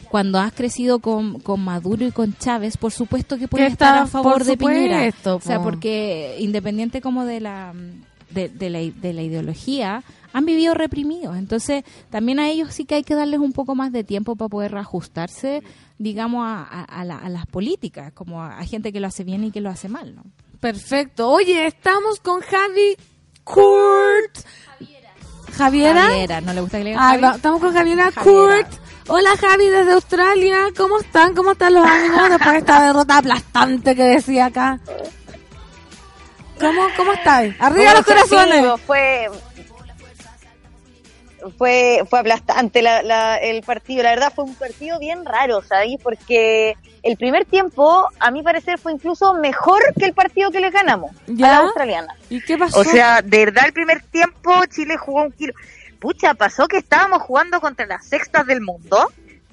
Cuando has crecido con, con Maduro y con Chávez, por supuesto que puedes estar a favor de Piñera. supuesto, O sea, po. porque independiente como de la de, de la, de la ideología, han vivido reprimidos. Entonces, también a ellos sí que hay que darles un poco más de tiempo para poder reajustarse, digamos, a, a- a la- a las políticas, como a, a gente que lo hace bien y que lo hace mal, ¿no? Perfecto. Oye, estamos con Javi Kurt. Javiera. Javiera, ¿no le gusta que le digan Ah, Javi? estamos con Javiera Javiera. Kurt. Hola Javi desde Australia. ¿Cómo están? ¿Cómo están los ánimos después de esta derrota aplastante que decía acá? ¿Cómo, cómo estáis? Arriba los corazones. Fue, fue, fue aplastante la- la- el partido. La verdad fue un partido bien raro, ¿sabéis? Porque el primer tiempo, a mi parecer, fue incluso mejor que el partido que les ganamos a la australiana. ¿Y qué pasó? O sea, de verdad el primer tiempo Chile jugó un kilo. Pucha, pasó que estábamos jugando contra las sextas del mundo,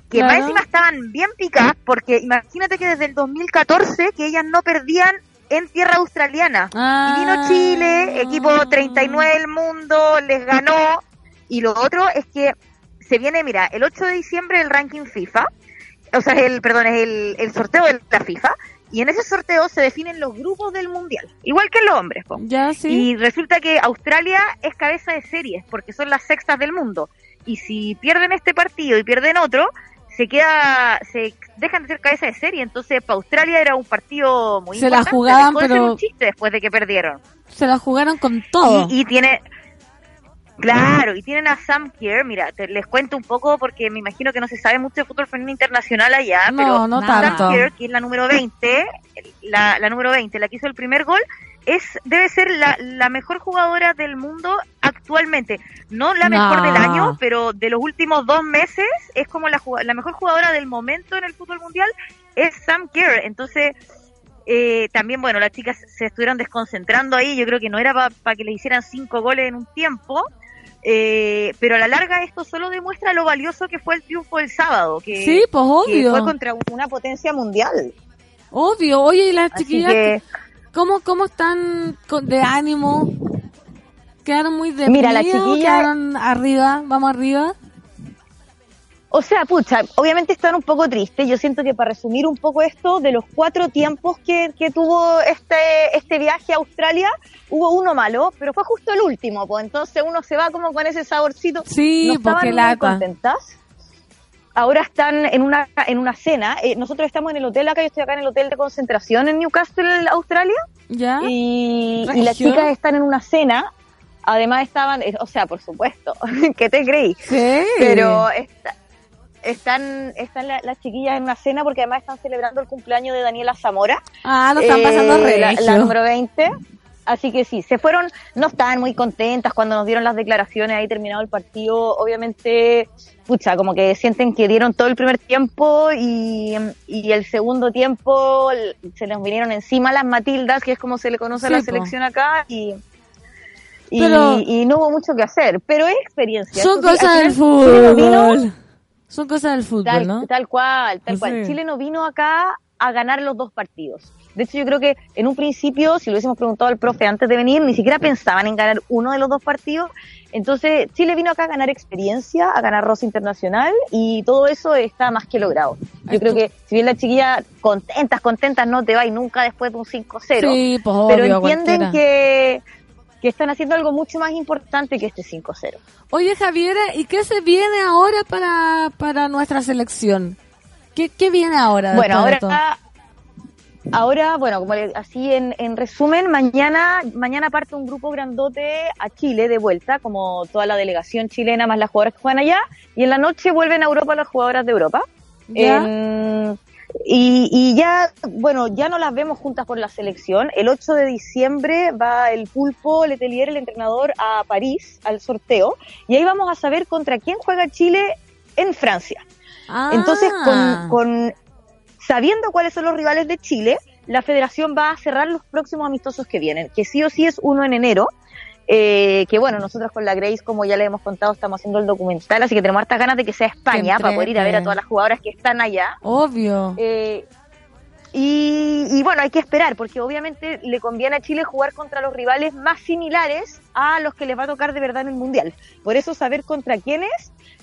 que Claro. más encima estaban bien picadas, porque imagínate que desde el 2014 que ellas no perdían en tierra australiana. Ah. Y vino Chile, equipo 39 del mundo, les ganó. Y lo otro es que se viene, mira, el 8 de diciembre el ranking FIFA, o sea, el, perdón, es el, el sorteo de la FIFA, y en ese sorteo se definen los grupos del mundial, igual que los hombres, po. Ya, sí. Y resulta que Australia es cabeza de series, porque son las sextas del mundo. Y si pierden este partido y pierden otro, se queda, se dejan de ser cabeza de serie. Entonces, para Australia era un partido muy Se la importante. jugaban, Dejó de ser pero- un chiste después de que perdieron. Se la jugaron con todo. Y, y tiene, claro, y tienen a Sam Kerr. Mira, te- les cuento un poco porque me imagino que no se sabe mucho de fútbol femenino internacional allá, no, pero no nada. tanto. Sam Kerr, que es la número 20, la, la número 20, la que hizo el primer gol, es debe ser la, la mejor jugadora del mundo actualmente. No la mejor No. del año, pero de los últimos dos meses es como la, la mejor jugadora del momento en el fútbol mundial es Sam Kerr. Entonces, eh, también, bueno, las chicas se estuvieron desconcentrando ahí. Yo creo que no era para que le hicieran cinco goles en un tiempo. eh, pero a la larga esto solo demuestra lo valioso que fue el triunfo del sábado, que, Sí, pues que obvio. fue contra una potencia mundial. Obvio. Oye, y las Así chiquillas, que, ¿cómo, ¿cómo están de ánimo? ¿Quedaron muy de Mira, la chiquilla- ¿Quedaron arriba? ¿Vamos arriba? o sea, pucha, obviamente están un poco tristes. Yo siento que para resumir un poco esto, de los cuatro tiempos que, que tuvo este, este viaje a Australia, hubo uno malo, pero fue justo el último, pues entonces uno se va como con ese saborcito. Sí, no porque muy lata. contentas. Ahora están en una en una cena. Eh, nosotros estamos en el hotel acá, yo estoy acá en el hotel de concentración en Newcastle, Australia, ¿Ya? y, las chicas están en una cena. Además estaban, eh, o sea, por supuesto, ¿qué te creí? Sí. Pero está- están están la- las chiquillas en una cena porque además están celebrando el cumpleaños de Daniela Zamora. Ah, lo están pasando Eh, la, regio. la número 20. Así que sí, se fueron, no estaban muy contentas cuando nos dieron las declaraciones ahí terminado el partido. Obviamente, pucha, como que sienten que dieron todo el primer tiempo y, y el segundo tiempo se nos vinieron encima las Matildas, que es como se le conoce a la po. selección acá, y, y, Pero- y no hubo mucho que hacer. Pero es experiencia. Son cosas del vino- fútbol. Son cosas del fútbol, Tal, ¿no? tal cual, tal Sí. cual. Chile no vino acá a ganar los dos partidos. De hecho, yo creo que en un principio, si lo hubiésemos preguntado al profe antes de venir, ni siquiera pensaban en ganar uno de los dos partidos. Entonces, Chile vino acá a ganar experiencia, a ganar Rosa Internacional y todo eso está más que logrado. Yo creo que si bien la chiquilla contentas, contentas no te va y nunca después de un 5-0, Sí, pues pero entienden cualquiera. que, que están haciendo algo mucho más importante que este 5-0. Oye, Javiera, ¿y qué se viene ahora para, para nuestra selección? ¿Qué, qué viene ahora? Bueno, ahora, ahora, bueno, como le- así en, en resumen, mañana, mañana parte un grupo grandote a Chile de vuelta, como toda la delegación chilena más las jugadoras que juegan allá, y en la noche vuelven a Europa las jugadoras de Europa. Y, y ya, bueno, ya no las vemos juntas por la selección. El 8 de diciembre va el Pulpo Letelier, el entrenador, a París al sorteo. Y ahí vamos a saber contra quién juega Chile en Francia. Ah. Entonces, con, con sabiendo cuáles son los rivales de Chile, la federación va a cerrar los próximos amistosos que vienen, que sí o sí es uno en enero. eh, que bueno, nosotros con la Grace, como ya le hemos contado, estamos haciendo el documental, así que tenemos hartas ganas de que sea España para poder ir a ver a todas las jugadoras que están allá. Obvio. Eh, y, y bueno, hay que esperar, porque obviamente le conviene a Chile jugar contra los rivales más similares a los que les va a tocar de verdad en el Mundial. Por eso saber contra quiénes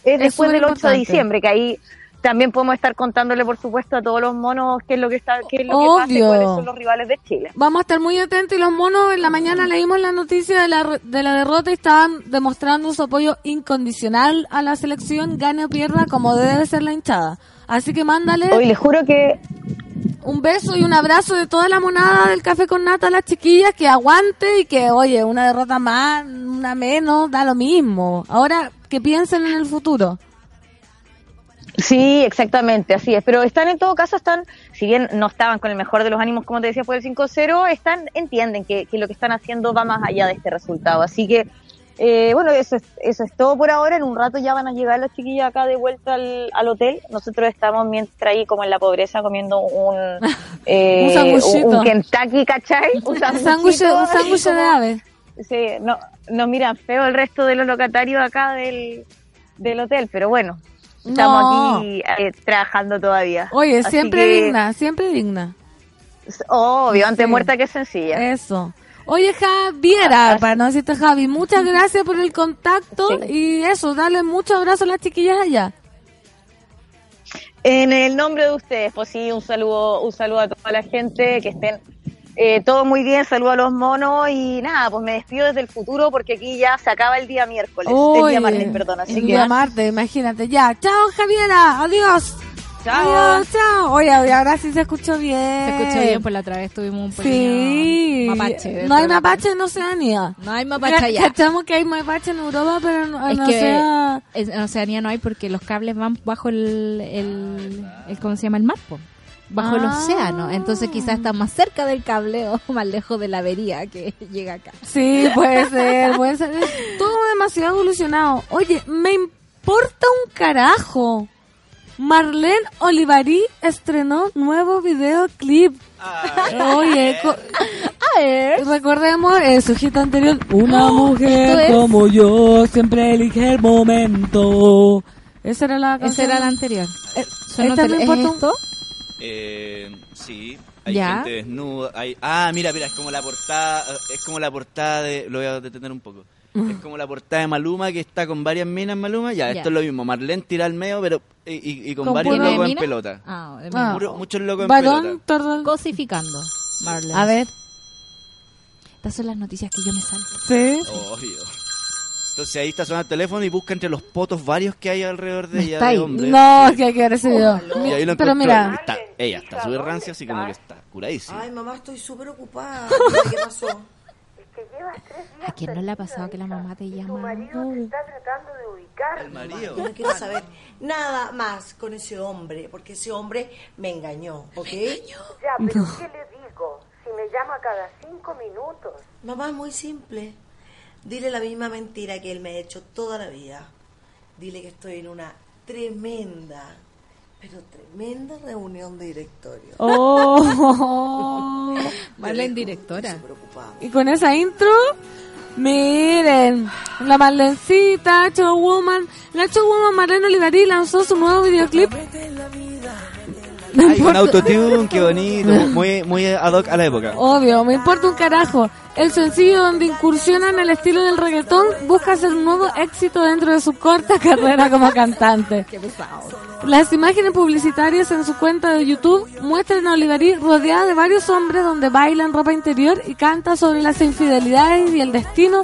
es después del 8 de diciembre, que ahí también podemos estar contándole, por supuesto, a todos los monos qué es lo que está, qué es lo que pasa y Obvio. cuáles son los rivales de Chile. Vamos a estar muy atentos y los monos en la mañana leímos la noticia de la, de la derrota y estaban demostrando su apoyo incondicional a la selección, gane o pierda, como debe ser la hinchada. Así que mándale Hoy les juro que un beso y un abrazo de toda la monada del café con nata a las chiquillas, que aguante y que, oye, una derrota más, una menos, da lo mismo. Ahora que piensen en el futuro. Sí, exactamente, así es. Pero están en todo caso, están, si bien no estaban con el mejor de los ánimos, como te decía, fue el 5-0, están, entienden que, que lo que están haciendo va más allá de este resultado. Así que, eh, bueno, eso es, eso es todo por ahora. En un rato ya van a llegar los chiquillos acá de vuelta al, al hotel. Nosotros estamos mientras ahí como en la pobreza comiendo un, eh, Un un, un Kentucky, ¿cachai? Un sándwich, de ave. Sí, no, nos miran feo el resto de los locatarios acá del, del hotel, pero bueno, estamos No. aquí eh, trabajando todavía. Oye, Así siempre que, digna, siempre digna. Obvio, antes Sí. muerta que sencilla. Eso. Oye, Javiera, Así- para no decirte Javi, muchas gracias por el contacto Sí. y eso, dale muchos abrazos a las chiquillas allá. En el nombre de ustedes, pues sí, un saludo, un saludo a toda la gente, que estén eh, todo muy bien, saludo a los monos y nada, pues me despido desde el futuro porque aquí ya se acaba el día miércoles, el Oye, día martes, perdón, así el que día martes, imagínate. Ya, chao Javiera, adiós. Chao. Adiós, chao. Oye, ahora sí se escuchó bien. Se escuchó bien, pues la otra vez tuvimos un pequeño Sí. mapache. No hay mapache en Oceanía. No hay mapache allá. Cachamos que hay mapache en Europa, pero en, en Es que Oceanía... en Oceanía no hay porque los cables van bajo el, el, el- ¿cómo se llama? El mar, po. Bajo el Ah. océano. Entonces quizás está más cerca del cable o más lejos de la avería que llega acá. Sí, puede ser, puede ser. Es todo demasiado evolucionado. Oye, me importa un carajo. Marlene Olivarí estrenó nuevo videoclip. Oye, co- recordemos eh, su hit anterior. Una mujer es- como yo siempre elige el momento. Esa era la canción. era el anterior. Eh, Eso no esta te- ¿es importa un-? Eh, sí, hay Ya. gente desnuda. Hay... Ah, mira, mira, es como la portada, es como la portada de, lo voy a detener un poco. Es como la portada de Maluma que está con varias minas Maluma. Ya, Ya. esto es lo mismo. Marlene tira al medio, pero y, y- y con, Con varios locos en mina? pelota. Ah, Ah. Puro- muchos locos en pelota. tordo- Cosificando. Marlene. A ver, Estas son las noticias que yo me salto. sí. Obvio. Entonces ahí está sonando el teléfono y busca entre los potos varios que hay alrededor de ella Está de ahí. hombres. No, Sí. es que hay que ver ese video. Y ahí lo Pero mira, Está- ella está súper rancia, así como que está curadísima. Ay, mamá, estoy súper ocupada. ¿Qué pasó? ¿A quién no le ha pasado que la mamá te llama? El marido. Yo no quiero saber nada más con ese hombre, porque ese hombre me engañó, ¿ok? Ya, pero ¿qué le digo? Si me llama cada cinco minutos. Mamá, es muy simple. Dile la misma mentira que él me ha hecho toda la vida. Dile que estoy en una tremenda, pero tremenda reunión de directorio. Oh. Marlene directora. Y con esa intro, miren, la Marlencita, Showwoman, la Showwoman Marlene Olivarí lanzó su nuevo videoclip. No Hay un autotune, qué bonito, muy, muy ad hoc a la época. Obvio, me importa un carajo. El sencillo donde incursiona en el estilo del reggaetón busca hacer un nuevo éxito dentro de su corta carrera como cantante. Las imágenes publicitarias en su cuenta de YouTube muestran a Olivarí rodeada de varios hombres donde baila en ropa interior y canta sobre las infidelidades y el destino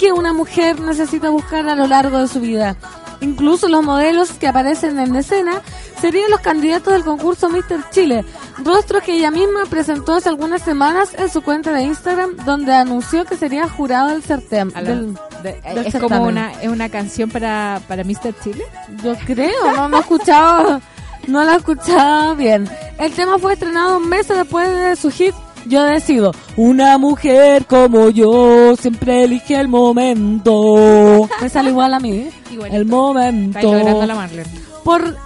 que una mujer necesita buscar a lo largo de su vida. Incluso los modelos que aparecen en escena serían los candidatos del concurso Mr. Chile, rostros que ella misma presentó hace algunas semanas en su cuenta de Instagram, donde anunció que sería jurado del certamen. A la- del- de- del es como una, es una canción para, para Mr. Chile. Yo creo, no lo he escuchado, no lo he escuchado bien. El tema fue estrenado meses después de su hit Yo decido. Una mujer como yo siempre elige el momento. Me sale igual a mí. ¿eh? Igualito. El momento. La. Por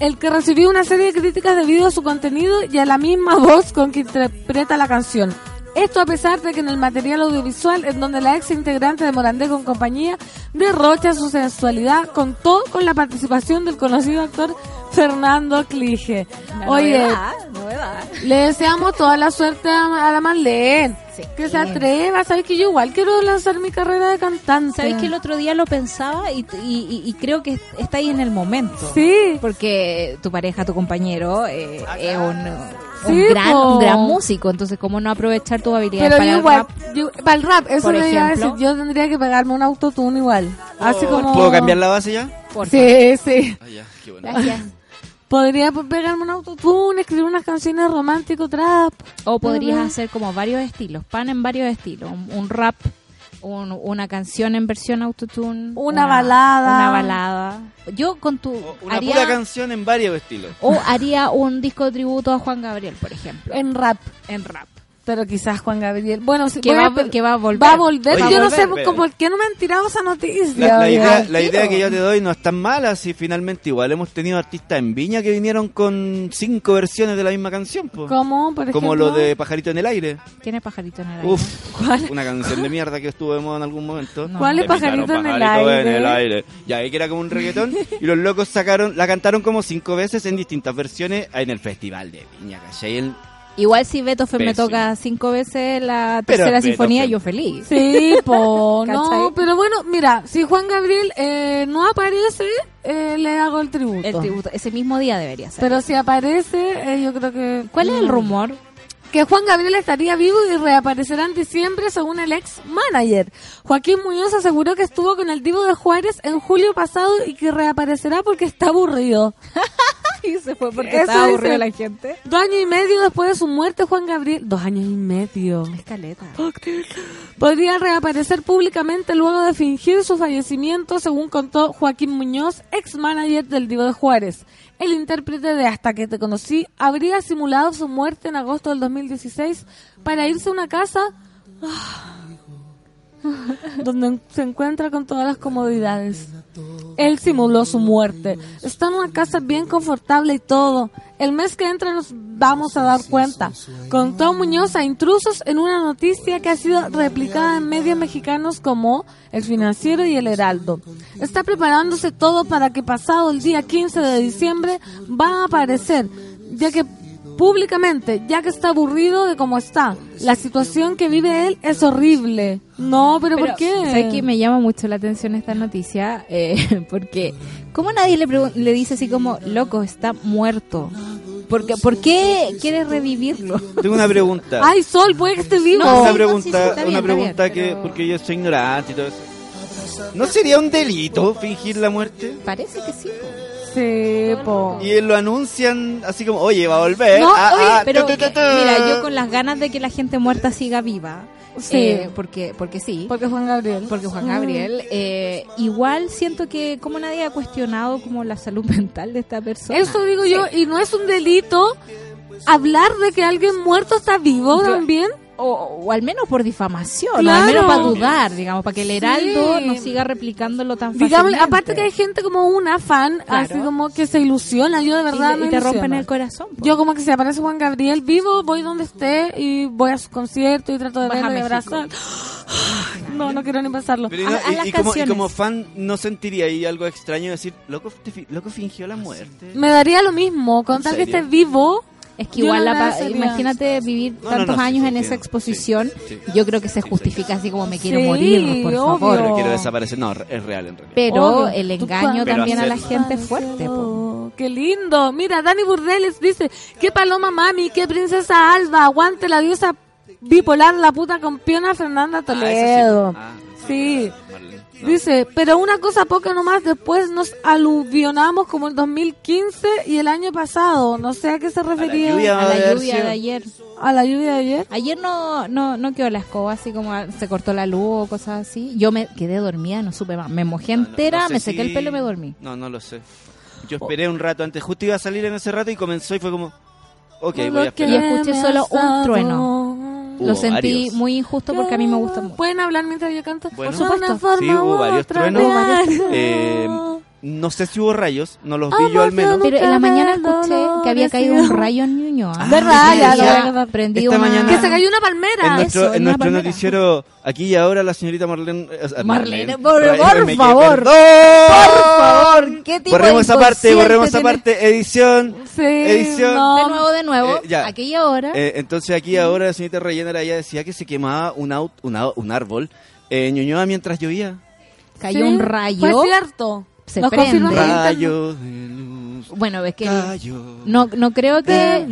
el que recibió una serie de críticas debido a su contenido y a la misma voz con que interpreta la canción. Esto a pesar de que en el material audiovisual, en donde la ex integrante de Morandé con compañía derrocha su sensualidad, contó con la participación del conocido actor Fernando Clige. Oye, novedad, novedad. le deseamos toda la suerte a, a la Marlene. Sí. Que se atreva, sabes que yo igual quiero lanzar mi carrera de cantante. Sabes que el otro día lo pensaba y, y- y creo que está ahí en el momento. Sí. Porque tu pareja, tu compañero, eh, es un, un Sí, gran, un gran músico. Entonces, ¿cómo no aprovechar tus habilidades Pero para yo el igual, rap? yo- para el rap, eso Por le iba a ejemplo. decir. Yo tendría que pegarme un autotune igual. Así como. ¿Puedo cambiar la base ya? Sí, sí. Ah, ya, qué bueno. Gracias. Podría pegarme un autotune, escribir unas canciones romántico, trap. O podrías hacer como varios estilos, pan en varios estilos, un, un rap, un- una canción en versión autotune, Una balada. una balada. Yo con tu O Una haría pura canción en varios estilos. o haría un disco de tributo a Juan Gabriel, por ejemplo, En rap. en rap. Pero quizás Juan Gabriel. Bueno, sí, Que va, a- que va a volver. Va a volver. Oye, yo no volver, sé por qué no me han tirado esa noticia. La, idea, la que yo te doy no es tan mala si finalmente igual hemos tenido artistas en Viña que vinieron con cinco versiones de la misma canción. po. ¿Cómo? Por ejemplo. Como lo de Pajarito en el Aire. ¿Quién es pajarito en el aire? Uf, una canción de mierda que estuvo de moda en algún momento. No. ¿Cuál es picaron Pajarito en el Pajarito aire? en el aire. Ya, ahí que era como un reggaetón. y los locos sacaron, la cantaron como cinco veces en distintas versiones en el Festival de Viña, ¿cachai? Igual si Beethoven me toca cinco veces la Pero tercera Beethoven. sinfonía, yo feliz. Sí, po. no, pero bueno, mira, si Juan Gabriel eh, no aparece, eh, le hago el tributo. El tributo, ese mismo día debería ser. Pero si aparece, eh, yo creo que... ¿Cuál es el rumor? Que Juan Gabriel estaría vivo y reaparecerá en diciembre según el ex manager. Joaquín Muñoz aseguró que estuvo con el Divo de Juárez en julio pasado y que reaparecerá porque está aburrido. Y se fue porque estaba aburrido la gente. Dos años y medio después de su muerte, Juan Gabriel... Dos años y medio. Escaleta. Podría reaparecer públicamente luego de fingir su fallecimiento, según contó Joaquín Muñoz, ex manager del Divo de Juárez. El intérprete de Hasta que te conocí habría simulado su muerte en agosto del 2016 para irse a una casa. Ah, donde se encuentra con todas las comodidades. Él simuló su muerte. Está en una casa bien confortable y todo. El mes que entra nos vamos a dar cuenta. Contó Muñoz a intrusos en una noticia que ha sido replicada en medios mexicanos como El Financiero y El Heraldo. Está preparándose todo para que pasado el día 15 de diciembre va a aparecer, ya que públicamente, ya que está aburrido de cómo está. La situación que vive él es horrible. No, pero, ¿por qué? ¿Sabes que me llama mucho la atención esta noticia? Eh, porque, ¿cómo nadie le, le dice así como, loco, está muerto? Porque, ¿Por qué quieres revivirlo? Tengo una pregunta. Ay, Sol, puede que esté vivo. No, una pregunta, sí, sí, bien, una pregunta bien, que, pero- porque yo soy ignorante y todo eso. ¿No sería un delito fingir la muerte? Parece que sí. Po. Sí, po. Y lo anuncian así como, oye, va a volver. No, Ah, oye, ah, Pero, tu, tu, tu, tu. mira, yo con las ganas de que la gente muerta siga viva, Sí. eh, porque, porque sí, Porque Juan Gabriel. porque Juan Gabriel, eh, igual siento que como nadie ha cuestionado como la salud mental de esta persona. Eso digo yo, y no es un delito hablar de que alguien muerto está vivo Yo- también. O, o al menos por difamación, o Claro. al menos para dudar, digamos, para que el heraldo Sí. no siga replicándolo tan Digamos, fácilmente. aparte que hay gente como una fan, Claro. así como que se ilusiona, yo de Y verdad te- me y te rompen ilusiona. el corazón. po. Yo como que se aparece Juan Gabriel vivo, voy donde esté y voy a su concierto y trato de a verlo y abrazar. No, no quiero ni pensarlo. Pero y, haz y- las y como, y como fan, ¿no sentiría ahí algo extraño decir, loco, te fi- loco fingió la muerte? Me daría lo mismo, contar que serio? esté vivo. Es que Yo igual, la imagínate vivir No, tantos no, años sí, en esa exposición. Sí, sí. Yo creo que se Sí, justifica así como me quiero Sí, morir, por obvio. favor. Pero quiero desaparecer. No, es real en realidad. Pero Obvio. el engaño también a la gente es fuerte. po. Qué lindo. Mira, Dani Burdeles dice, qué paloma mami, qué princesa Alba, aguante la diosa bipolar, la puta campeona Fernanda Ah. Toledo. Ah, Sí. Dice, pero una cosa poca nomás, después nos aluvionamos como el 2015 y el año pasado. No sé a qué se refería. lluvia. A la lluvia de ayer. ¿A la lluvia de ayer. Ayer no, no, no quedó la escoba, así como se cortó la luz o cosas así. Yo me quedé dormida, no supe más. Me mojé No, entera, no sé me sequé si- el pelo y me dormí. No, no lo sé. Yo esperé un rato antes, justo iba a salir en ese rato y comenzó y fue como, ok, voy a que Y esperar. escuché solo un trueno. Hubo Lo sentí varios. muy injusto porque a mí me gusta mucho. ¿Pueden hablar mientras yo canto? Bueno. Por supuesto. forma Sí, hubo varios truenos. Eh, No sé si hubo rayos, no los vi yo al menos. Pero en la mañana escuché que había caído un rayo en Ñuñoa. Ah, ¿Verdad? sí, Ya, ya. Prendí una... mañana- Que se cayó una En palmera. nuestro, eso, en nuestro palmera. noticiero, aquí y ahora, la señorita Marlene. eh, Marlene, por- Ay, por me- favor. ¡Perdón! Por favor, ¿qué tipo Borremos de esa parte, borremos esa parte. Edición. Sí, Edición. no. De nuevo, de nuevo, Eh, ya. aquella hora. Eh, entonces aquí ahora la señorita Rellena ella decía que se quemaba un, aut- un, un árbol en Ñuñoa mientras llovía. cayó Sí, un rayo. Fue cierto. Se Nos prende. Rayo de luz. Bueno, es que no, no creo que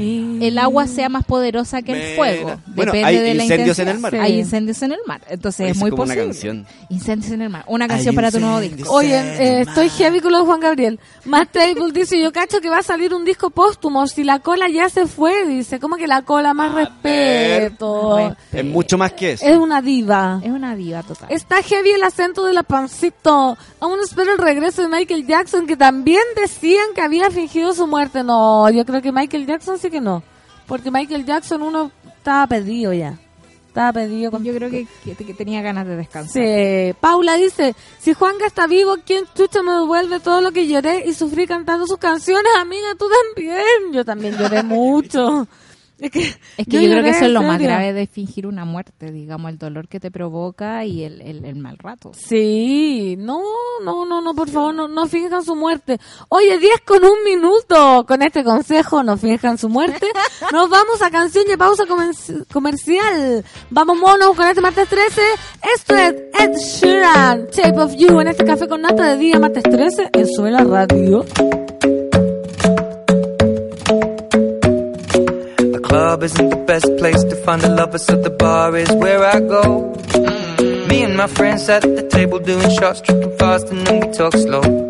el agua sea más poderosa que el fuego. Bueno, Depende hay de la incendios en el mar. Sí. Hay incendios en el mar. Entonces Oye, es muy como una posible. canción. Incendios en el mar. Una canción para tu nuevo disco. Oye, eh, estoy heavy con lo de Juan Gabriel. Matt Table dice, yo cacho que va a salir un disco póstumo. Si la cola ya se fue, dice. ¿Cómo que la cola? Más respeto. Respeto. Es mucho más que eso. Es una diva. Es una diva total. Está heavy el acento de la pancito. Aún espero el regreso de Michael Jackson, que también decían que había fingido su muerte. No, yo creo que Michael Jackson sí que no. Porque Michael Jackson uno estaba perdido ya. Estaba perdido. con- Yo creo que, que- que tenía ganas de descansar. Sí. Paula dice, si Juanga está vivo, ¿quién chucha me devuelve todo lo que lloré y sufrí cantando sus canciones? Amiga, tú también. Yo también lloré mucho. Es que, Es que yo, creo lloré, que eso es lo más grave de fingir una muerte, digamos, el dolor que te provoca y el, el, el mal rato. Sí, no, no, no, no, por favor, no, no finjan su muerte. Oye, 10 con un minuto. Con este consejo, no finjan su muerte. Nos vamos a canción y pausa comer- comercial. Vamos monos con este martes 13. Esto es Ed Sheeran, Shape of You, en este café con nata de día martes 13 en Suela Radio. Club isn't the best place to find a lover, so the bar is where I go. Me and my friends sat at the table doing shots, tripping fast, and then we talk slow.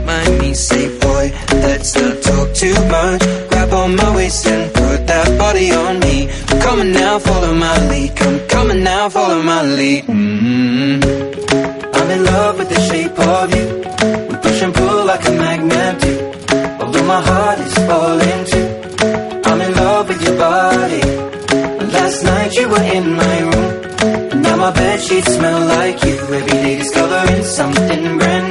mind me. Say, boy, let's not talk too much. Grab on my waist and put that body on me. Come on now, follow my lead. Come on now, follow my lead. mm I'm in love with the shape of you. We push and pull like a magnet do. Although my heart is falling too. I'm in love with your body. Last night you were in my room. Now my bed sheets smell like you. Every day discovering something brand new.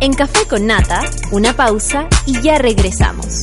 En Café con Nata, una pausa y ya regresamos.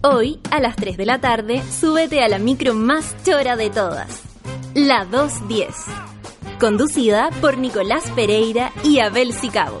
Hoy, a las 3 de la tarde, súbete a la micro más chora de todas, la 210, conducida por Nicolás Pereira y Abel Sicabo.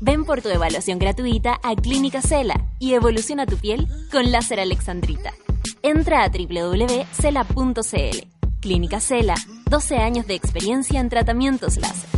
Ven por tu evaluación gratuita a Clínica Cela y evoluciona tu piel con láser alexandrita. Entra a www.cela.cl. Clínica Cela, 12 años de experiencia en tratamientos láser.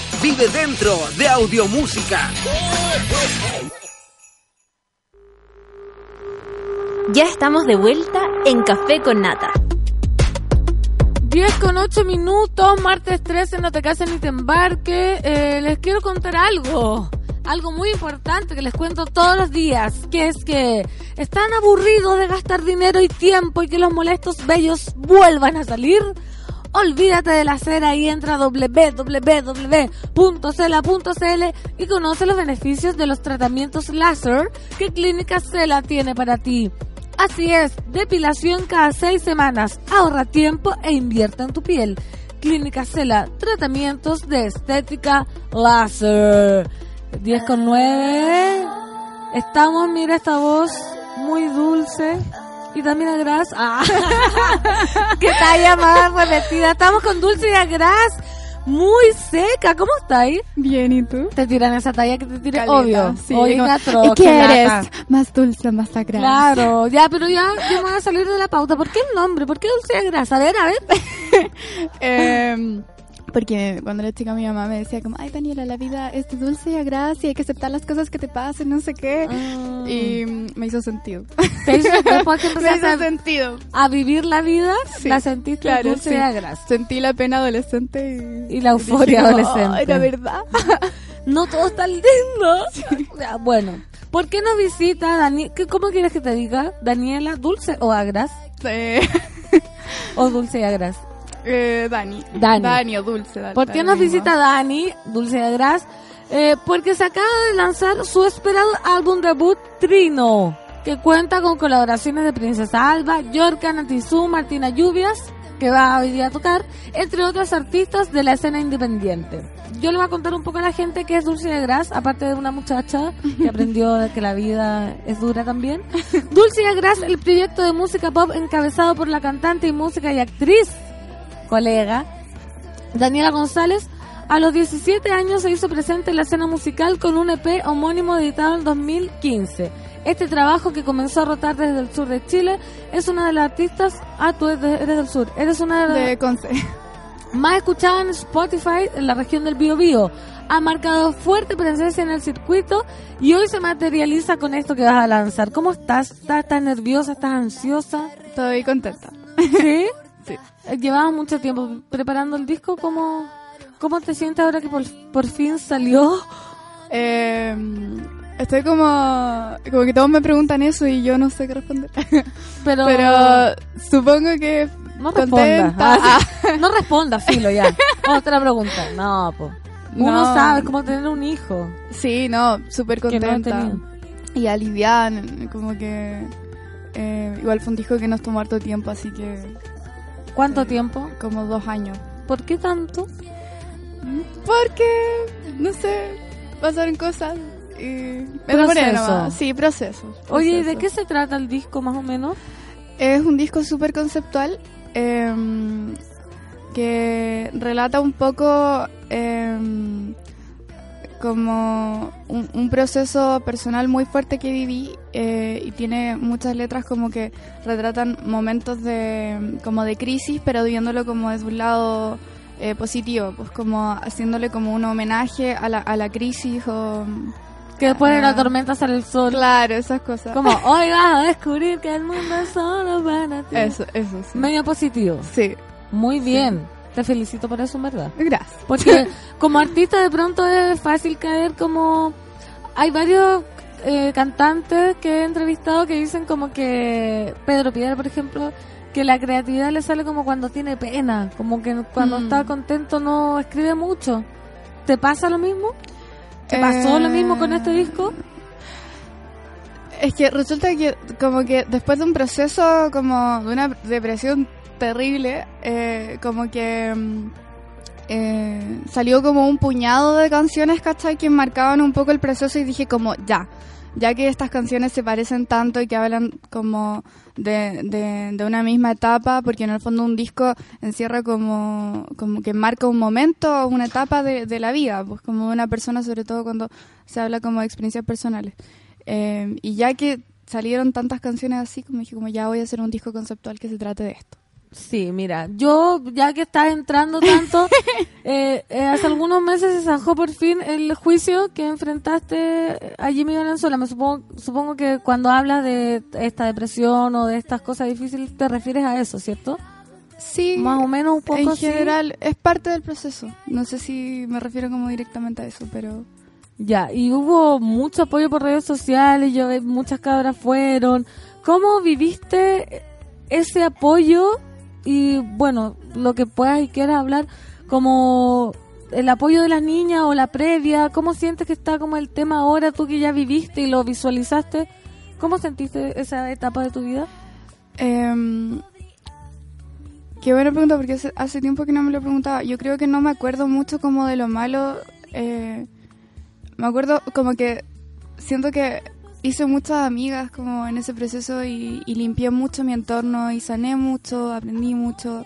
vive dentro de Audiomúsica. Ya estamos de vuelta en Café con Nata. 10 con 8 minutos, martes 13, no te cases ni te embarque. Eh, les quiero contar algo, algo muy importante que les cuento todos los días, que es que están aburridos de gastar dinero y tiempo y que los molestos bellos vuelvan a salir. Olvídate de la cera y entra a www.cela.cl y conoce los beneficios de los tratamientos láser que Clínica Cela tiene para ti. Así es, depilación cada seis semanas. Ahorra tiempo e invierte en tu piel. Clínica Cela, tratamientos de estética láser. 10 con 9. Estamos, mira esta voz muy dulce. Y también a Gras. Ah. que talla más repetida. Estamos con Dulce y Agras. Muy seca. ¿Cómo estáis? Bien, ¿y tú? Te tiran esa talla que te. Caleta, Obvio. sí. Oiga, ¿Y tro, qué eres? lata. Más dulce, más sagrada. Claro, ya, pero ya, ya me voy a salir de la pauta. ¿Por qué el nombre? ¿Por qué Dulce y Agras? A ver, a ver. Em, porque cuando era chica mi mamá me decía como, ay Daniela, la vida es de dulce y agradable y hay que aceptar las cosas que te pasen, no sé qué. Y mm, me hizo sentido. Te hizo- después que me hizo a- sentido. A vivir la vida, Sí, la sentiste claro, Dulce sí. y Agras. Sentí la pena adolescente y, Y la euforia dije como, adolescente. "Ay, la verdad. No todo está lindo. Bueno, ¿por qué no visita Dani ¿Cómo quieres que te diga? ¿Daniela, Dulce o Agras? Eh, ¿O Dulce y Agras? Eh, Dani. Dani. o Dulce. da- ¿Por qué nos visita Dani, Dulce y Agras? Eh, porque se acaba de lanzar su esperado álbum debut Trino, que cuenta con colaboraciones de Princesa Alba, Yorka, Natizú, Martina Lluvias, que va hoy día a tocar, entre otros artistas de la escena independiente. yo le voy a contar un poco a la gente que es Dulce de Gras, aparte de una muchacha que aprendió de que la vida es dura también. Dulce de Gras, el proyecto de música pop encabezado por la cantante y música y actriz, colega, Daniela González, a los 17 años se hizo presente en la escena musical con un EP homónimo editado en 2015. Este trabajo que comenzó a rotar desde el sur de Chile es una de las artistas... Ah, tú eres, de- eres del sur. Eres una de las De Conce. más escuchada en Spotify en la región del Biobío. Ha marcado fuerte presencia en el circuito y hoy se materializa con esto que vas a lanzar. ¿Cómo estás? ¿Estás, estás nerviosa? ¿Estás ansiosa? Estoy contenta. ¿Sí? Sí. Eh, Llevabas mucho tiempo preparando el disco. ¿Cómo, cómo te sientes ahora que por, por fin salió? Eh, estoy como... Como que todos me preguntan eso y yo no sé qué responder. Pero, Pero supongo que... no respondas. Ah, sí. No respondas, filo, ya. Otra pregunta. No, pues. Uno No. sabe cómo tener un hijo. Sí, no, súper no contenta. y aliviada, como que... eh, igual fue un disco que nos tomó harto tiempo, así que ¿Cuánto Sí. tiempo? como dos años. ¿Por qué tanto? Porque, no sé, pasaron cosas y me nomás. Sí, procesos. Oye, ¿y de qué se trata el disco más o menos? Es un disco súper conceptual em, que relata un poco em, como un, un proceso personal muy fuerte que viví eh, y tiene muchas letras como que retratan momentos de como de crisis pero viéndolo como desde un lado eh, positivo pues como haciéndole como un homenaje a la, a la crisis o Que después de la Ah. tormenta sale el sol. claro esas cosas Como, hoy vas a descubrir que el mundo es solo para ti. eso eso sí Medio positivo. sí Muy bien. Te felicito por eso, verdad. gracias Porque como artista de pronto es fácil caer como... Hay varios eh, cantantes que he entrevistado que dicen como que Pedro Piedra, por ejemplo, que la creatividad le sale como cuando tiene pena, como que cuando Mm. está contento no escribe mucho. ¿Te pasa lo mismo? ¿Te pasó lo Eh, mismo con este disco? Es que resulta que como que después de un proceso como de una depresión terrible, eh, como que mm, eh, salió como un puñado de canciones, ¿cachai? Que marcaban un poco el proceso y dije como ya, ya que estas canciones se parecen tanto y que hablan como de, de, de una misma etapa, porque en el fondo un disco encierra como, que marca un momento o una etapa de, la vida, pues como una persona, sobre todo cuando se habla como de experiencias personales. Eh, y ya que salieron tantas canciones así, como dije, como ya voy a hacer un disco conceptual que se trate de esto. Sí, mira, yo ya que estás entrando tanto, eh, eh, hace algunos meses se zanjó por fin el juicio que enfrentaste a Jimmy Valenzuela. Me supongo, supongo que cuando hablas de esta depresión o de estas cosas difíciles te refieres a eso, ¿cierto? Sí, Más o menos un poco en así. general es parte del proceso. No sé si me refiero como directamente a eso, pero Ya, y hubo mucho apoyo por redes sociales, yo muchas cabras fueron. ¿Cómo viviste ese apoyo? Y bueno, lo que puedas y quieras hablar, como el apoyo de las niñas o la previa, ¿cómo sientes que está como el tema ahora, tú que ya viviste y lo visualizaste? ¿Cómo sentiste esa etapa de tu vida? Em, qué buena pregunta porque hace, hace tiempo que no me lo preguntaba. Yo creo que no me acuerdo mucho como de lo malo. eh, me acuerdo como que siento que hice muchas amigas como en ese proceso y, y limpié mucho mi entorno y sané mucho, aprendí mucho.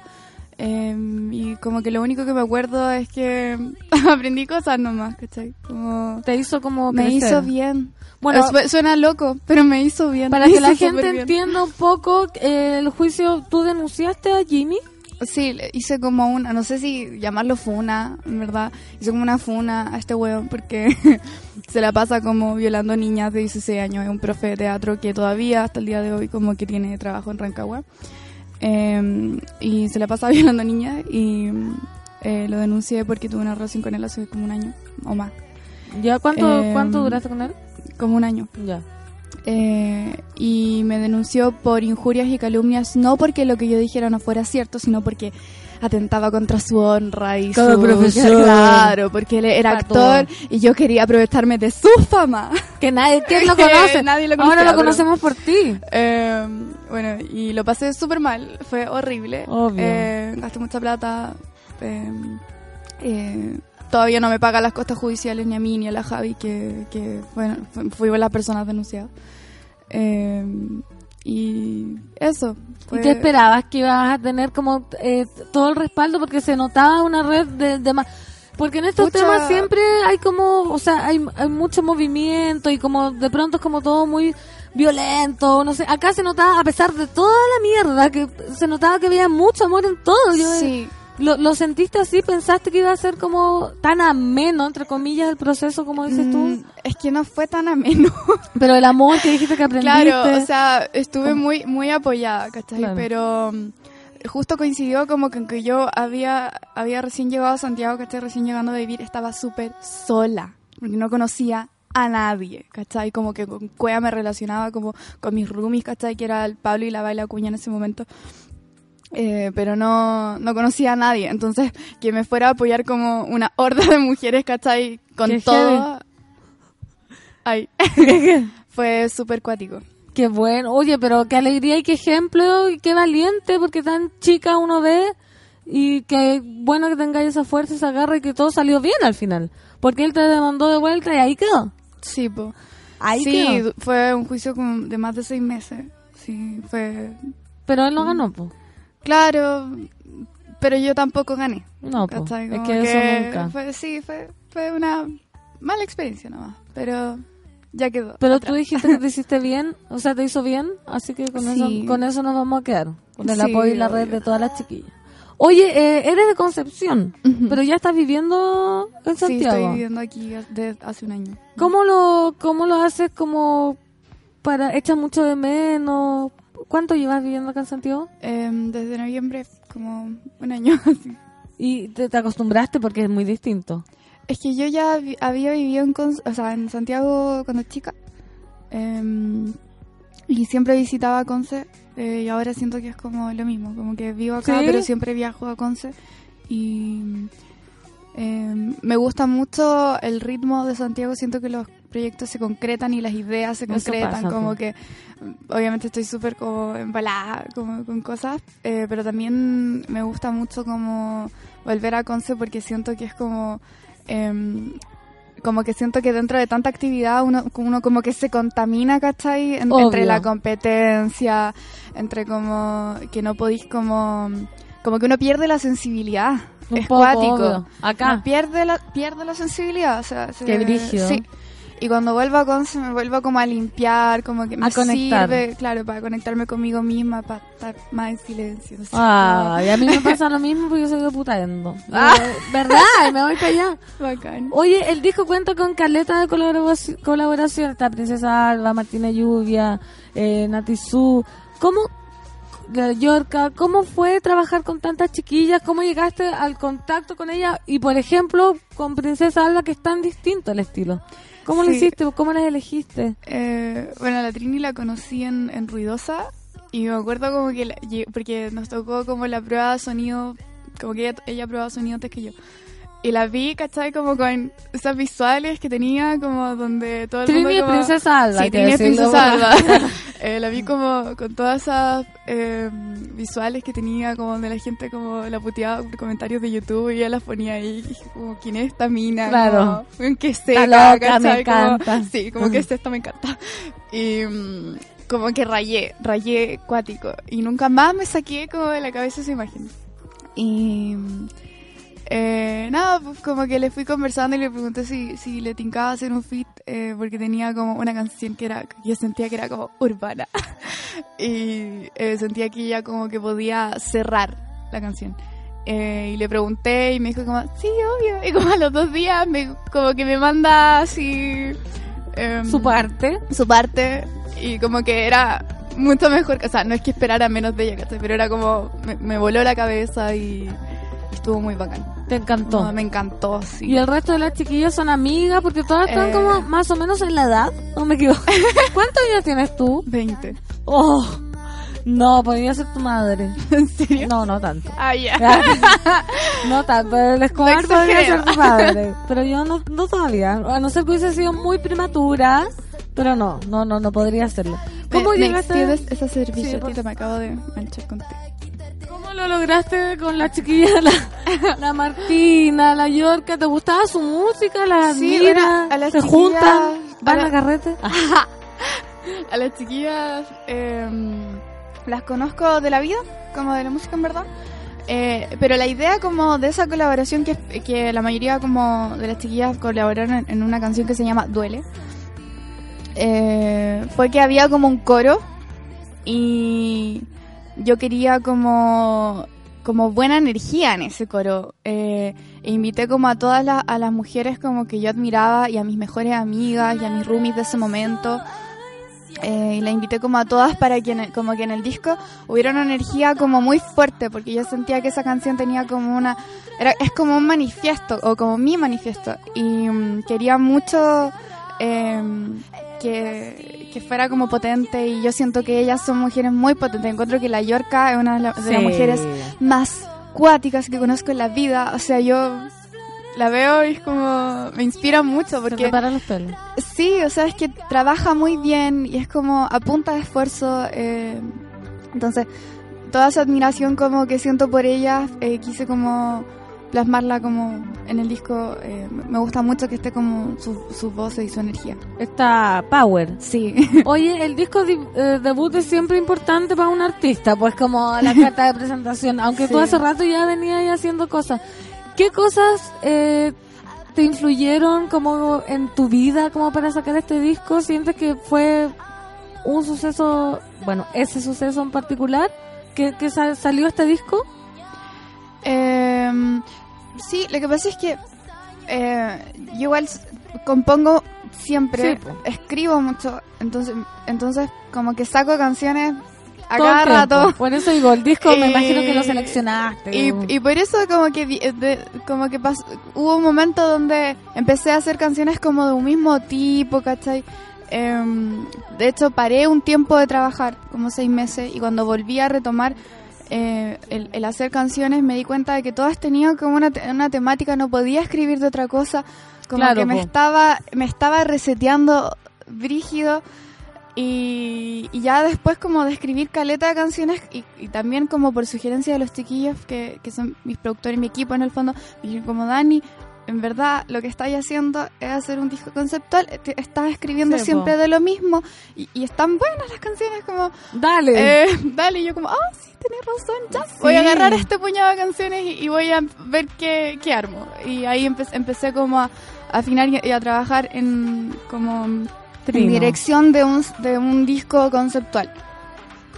em, y como que lo único que me acuerdo es que aprendí cosas nomás, ¿cachai? Como Te hizo como me crecer. hizo bien. Bueno, Su- suena loco, pero me hizo bien. para Me que la gente entienda un poco eh, el juicio, ¿tú denunciaste a Jimmy? Sí, hice como una, no sé si llamarlo funa, en verdad. Hice como una funa a este weón porque se la pasa como violando niñas de 16 años. Es un profe de teatro que todavía hasta el día de hoy como que tiene trabajo en Rancagua. Eh, y se la pasa violando niñas y eh, lo denuncié porque tuve una relación con él hace como un año o más. ¿Ya cuánto, Em, cuánto duraste con él? Como un año. Ya. Eh, y me denunció por injurias y calumnias, no porque lo que yo dijera no fuera cierto, sino porque atentaba contra su honra y Como su profesor. Claro, porque él era actor y yo quería aprovecharme de su fama. Que nadie, ¿quién lo conoce? nadie lo Ahora lo conocemos por ti. Eh, bueno, y lo pasé súper mal, fue horrible. Obvio. Eh, gasté mucha plata. eh, eh, todavía no me paga las costas judiciales ni a mí ni a la Javi, que, que bueno, fu- fuimos las personas denunciadas. Eh, y eso. ¿Y qué esperabas? ¿Que ibas a tener como eh, todo el respaldo? Porque se notaba una red de... de ma- porque en estos temas siempre hay como, o sea, hay, hay mucho movimiento y como de pronto es como todo muy violento, no sé. Acá se notaba, a pesar de toda la mierda, que se notaba que había mucho amor en todo. Yo, Sí. ¿Lo, lo sentiste así? ¿Pensaste que iba a ser como tan ameno, entre comillas, el proceso, como dices tú? Mm, es que no fue tan ameno. Pero el amor que dijiste que aprendiste. Claro, o sea, estuve muy muy apoyada, ¿cachai? Claro. Pero mm, justo coincidió como que, que yo había, había recién llegado a Santiago, ¿cachai? Recién llegando a vivir, estaba súper sola, porque no conocía a nadie, ¿cachai? Como que con Cuea me relacionaba como con mis roomies, ¿cachai? Que era el Pablo y la Baila Cuña en ese momento. Eh, pero no, no conocía a nadie, entonces que me fuera a apoyar como una horda de mujeres, ¿cachai? Con Qué todo. Ay, fue súper cuático. Qué bueno. Oye, pero qué alegría y qué ejemplo y qué valiente, porque tan chica uno ve y qué bueno que tengáis esa fuerza, esa garra y que todo salió bien al final. Porque él te demandó de vuelta y ahí quedó. Sí, po. Ahí sí, quedó. fue un juicio de más de seis meses. Sí, fue... Pero él no ganó, pues. Claro, pero yo tampoco gané. No, po. Es que eso nunca. Fue, sí, fue, fue una mala experiencia nomás, pero ya quedó. Pero atrás. tú dijiste que te hiciste bien, o sea, te hizo bien, así que con, Sí. eso, con eso nos vamos a quedar, con el Sí, apoyo y la red de todas las chiquillas. Oye, eh, eres de Concepción, pero ya estás viviendo en Sí, Santiago. estoy viviendo aquí desde hace un año. ¿Cómo lo, cómo lo haces como para, echas mucho de menos? ¿Cuánto llevas viviendo acá en Santiago? Em, desde noviembre, como un año. así. Y te, te acostumbraste porque es muy distinto. Es que yo ya vi- había vivido en, o sea, en Santiago cuando chica. em, y siempre visitaba Conce. eh, y ahora siento que es como lo mismo. Como que vivo acá, ¿Sí? pero siempre viajo a Conce. Y em, me gusta mucho el ritmo de Santiago. Siento que los proyectos se concretan y las ideas se concretan. pasa, como que obviamente estoy súper como embalada como, con cosas. eh, pero también me gusta mucho como volver a Conce porque siento que es como... em, como que siento que dentro de tanta actividad uno, uno como que se contamina, ¿cachai? En- entre la competencia, entre como que no podéis como... Como que uno pierde la sensibilidad. Un es poco, cuático. obvio. Acá. Pierde la, pierde la sensibilidad. O sea, se- Qué brígido. Sí. Y cuando vuelvo a Conce me vuelvo como a limpiar, como que me A conectar. sirve, claro, para conectarme conmigo misma, para estar más en silencio. sé, Ay, a mí me pasa lo mismo porque yo soy de putaendo. Ah. ¿Verdad? Y me voy para allá. bacán. Oye, el disco cuenta con caleta de colaboración. colaboración. Está Princesa Alba, Martina Lluvia, eh, Nati Su. ¿Cómo, la cómo fue trabajar con tantas chiquillas? ¿Cómo llegaste al contacto con ellas? Y, por ejemplo, con Princesa Alba, que es tan distinto el estilo. ¿Cómo lo Sí. hiciste? ¿Cómo las elegiste? Eh, bueno, la Trini la conocí en, en Ruidosa y me acuerdo como que, la- porque nos tocó como la prueba de sonido, como que ella, ella probaba sonido antes que yo. Y la vi, ¿cachai? Como con esas visuales que tenía, como donde todo el Trini mundo... como- Princesa Alba, Sí, Trini. Princesa Alba. Eh, la vi como con todas esas eh, visuales que tenía, como donde la gente como la puteaba por comentarios de YouTube y ella las ponía ahí, como, ¿quién es esta mina? Claro. Como, ¿Qué seca, loca, me ¿cachai? Como- encanta. sí, como que es esto, me encanta. Y mm, como que rayé, rayé cuático. Y nunca más me saqué como de la cabeza esa imagen. Y mm, eh, nada, pues como que le fui conversando y le pregunté si, si le tincaba hacer un fit eh, porque tenía como una canción que era, que yo sentía que era como urbana. y eh, sentía que ella como que podía cerrar la canción. Eh, y le pregunté y me dijo como, sí, obvio. Y como a los dos días me, como que me manda así... em, Su parte. su parte y como que era mucho mejor, o sea, no es que esperara menos de ella, pero era como, me, me voló la cabeza y estuvo muy bacán. Te encantó. No, me encantó, sí. Y el resto de las chiquillas son amigas porque todas están Eh. como más o menos en la edad. No me equivoco. ¿Cuántos años tienes tú? 20. Oh, no, podría ser tu madre. ¿En serio? No, no tanto. Ah, ya. no tanto, el Escobar No podría ser tu madre. Pero yo no, no todavía. A no ser que hubiese sido muy prematura. Pero no, no, no, no podría hacerlo. ¿Cómo me, me llegaste? extiendes esa Sí, servilleta? por- me acabo de manchar con té. ¿Cómo lo lograste con la chiquilla, la, la Martina, la Yorka? ¿Te gustaba su música? ¿La Sí, una- a las ¿Se juntan? ¿Van a a la- carrete? A las chiquillas eh, las conozco de la vida, como de la música en verdad. Eh, pero la idea como de esa colaboración que, que la mayoría como de las chiquillas colaboraron en, en una canción que se llama Duele eh, fue que había como un coro y yo quería como como buena energía en ese coro. Eh, e invité como a todas las, a las mujeres como que yo admiraba y a mis mejores amigas y a mis roomies de ese momento. Eh, y la invité como a todas para que en el- como que en el disco hubiera una energía como muy fuerte porque yo sentía que esa canción tenía como una era, es como un manifiesto o como mi manifiesto. Y mm, quería mucho eh, que, que fuera como potente y yo siento que ellas son mujeres muy potentes encuentro que la Yorka es una de, la- de las mujeres más cuáticas que conozco en la vida o sea yo la veo y es como me inspira mucho Se porque te paran los pelos. Sí, o sea, es que trabaja muy bien y es como a punta de esfuerzo. eh, entonces, toda esa admiración como que siento por ella, eh, quise como plasmarla como en el disco. eh, me gusta mucho que esté como su, su voz y su energía. Está Power. Sí. Oye, el disco di- eh, debut es siempre importante para un artista, pues como la carta de presentación, aunque tú Sí. hace rato ya venías ahí haciendo cosas. ¿Qué cosas eh, te influyeron como en tu vida como para sacar este disco? ¿Sientes que fue un suceso, bueno, ese suceso en particular que, que sal- salió este disco? Eh, sí, lo que pasa es que eh, yo igual compongo siempre, Sí, escribo mucho, entonces, entonces como que saco canciones a Todo cada rato. Por eso digo, el disco me Y- imagino que lo seleccionaste. Y, y por eso como que de- como que pas- hubo un momento donde empecé a hacer canciones como de un mismo tipo, ¿cachai? Em, de hecho paré un tiempo de trabajar, como seis meses, y cuando volví a retomar eh, el, el hacer canciones me di cuenta de que todas tenían como una, una temática, no podía escribir de otra cosa, como Claro, que me po. estaba, me estaba reseteando brígido y, y ya después como de escribir caleta de canciones y, y también como por sugerencia de los chiquillos que, que son mis productores, mi equipo en el fondo, me dijeron como Dani, en verdad lo que estáis haciendo es hacer un disco conceptual, te- estás escribiendo Sí, po. siempre de lo mismo y, y están buenas las canciones como... Dale. Eh, dale, y yo como, ah, sí, tenés razón, ya. Voy a Sí. agarrar este puñado de canciones y, y voy a ver qué, qué armo. Y ahí empe- empecé como a, afinar y, y a trabajar en como en dirección de un, de un disco conceptual.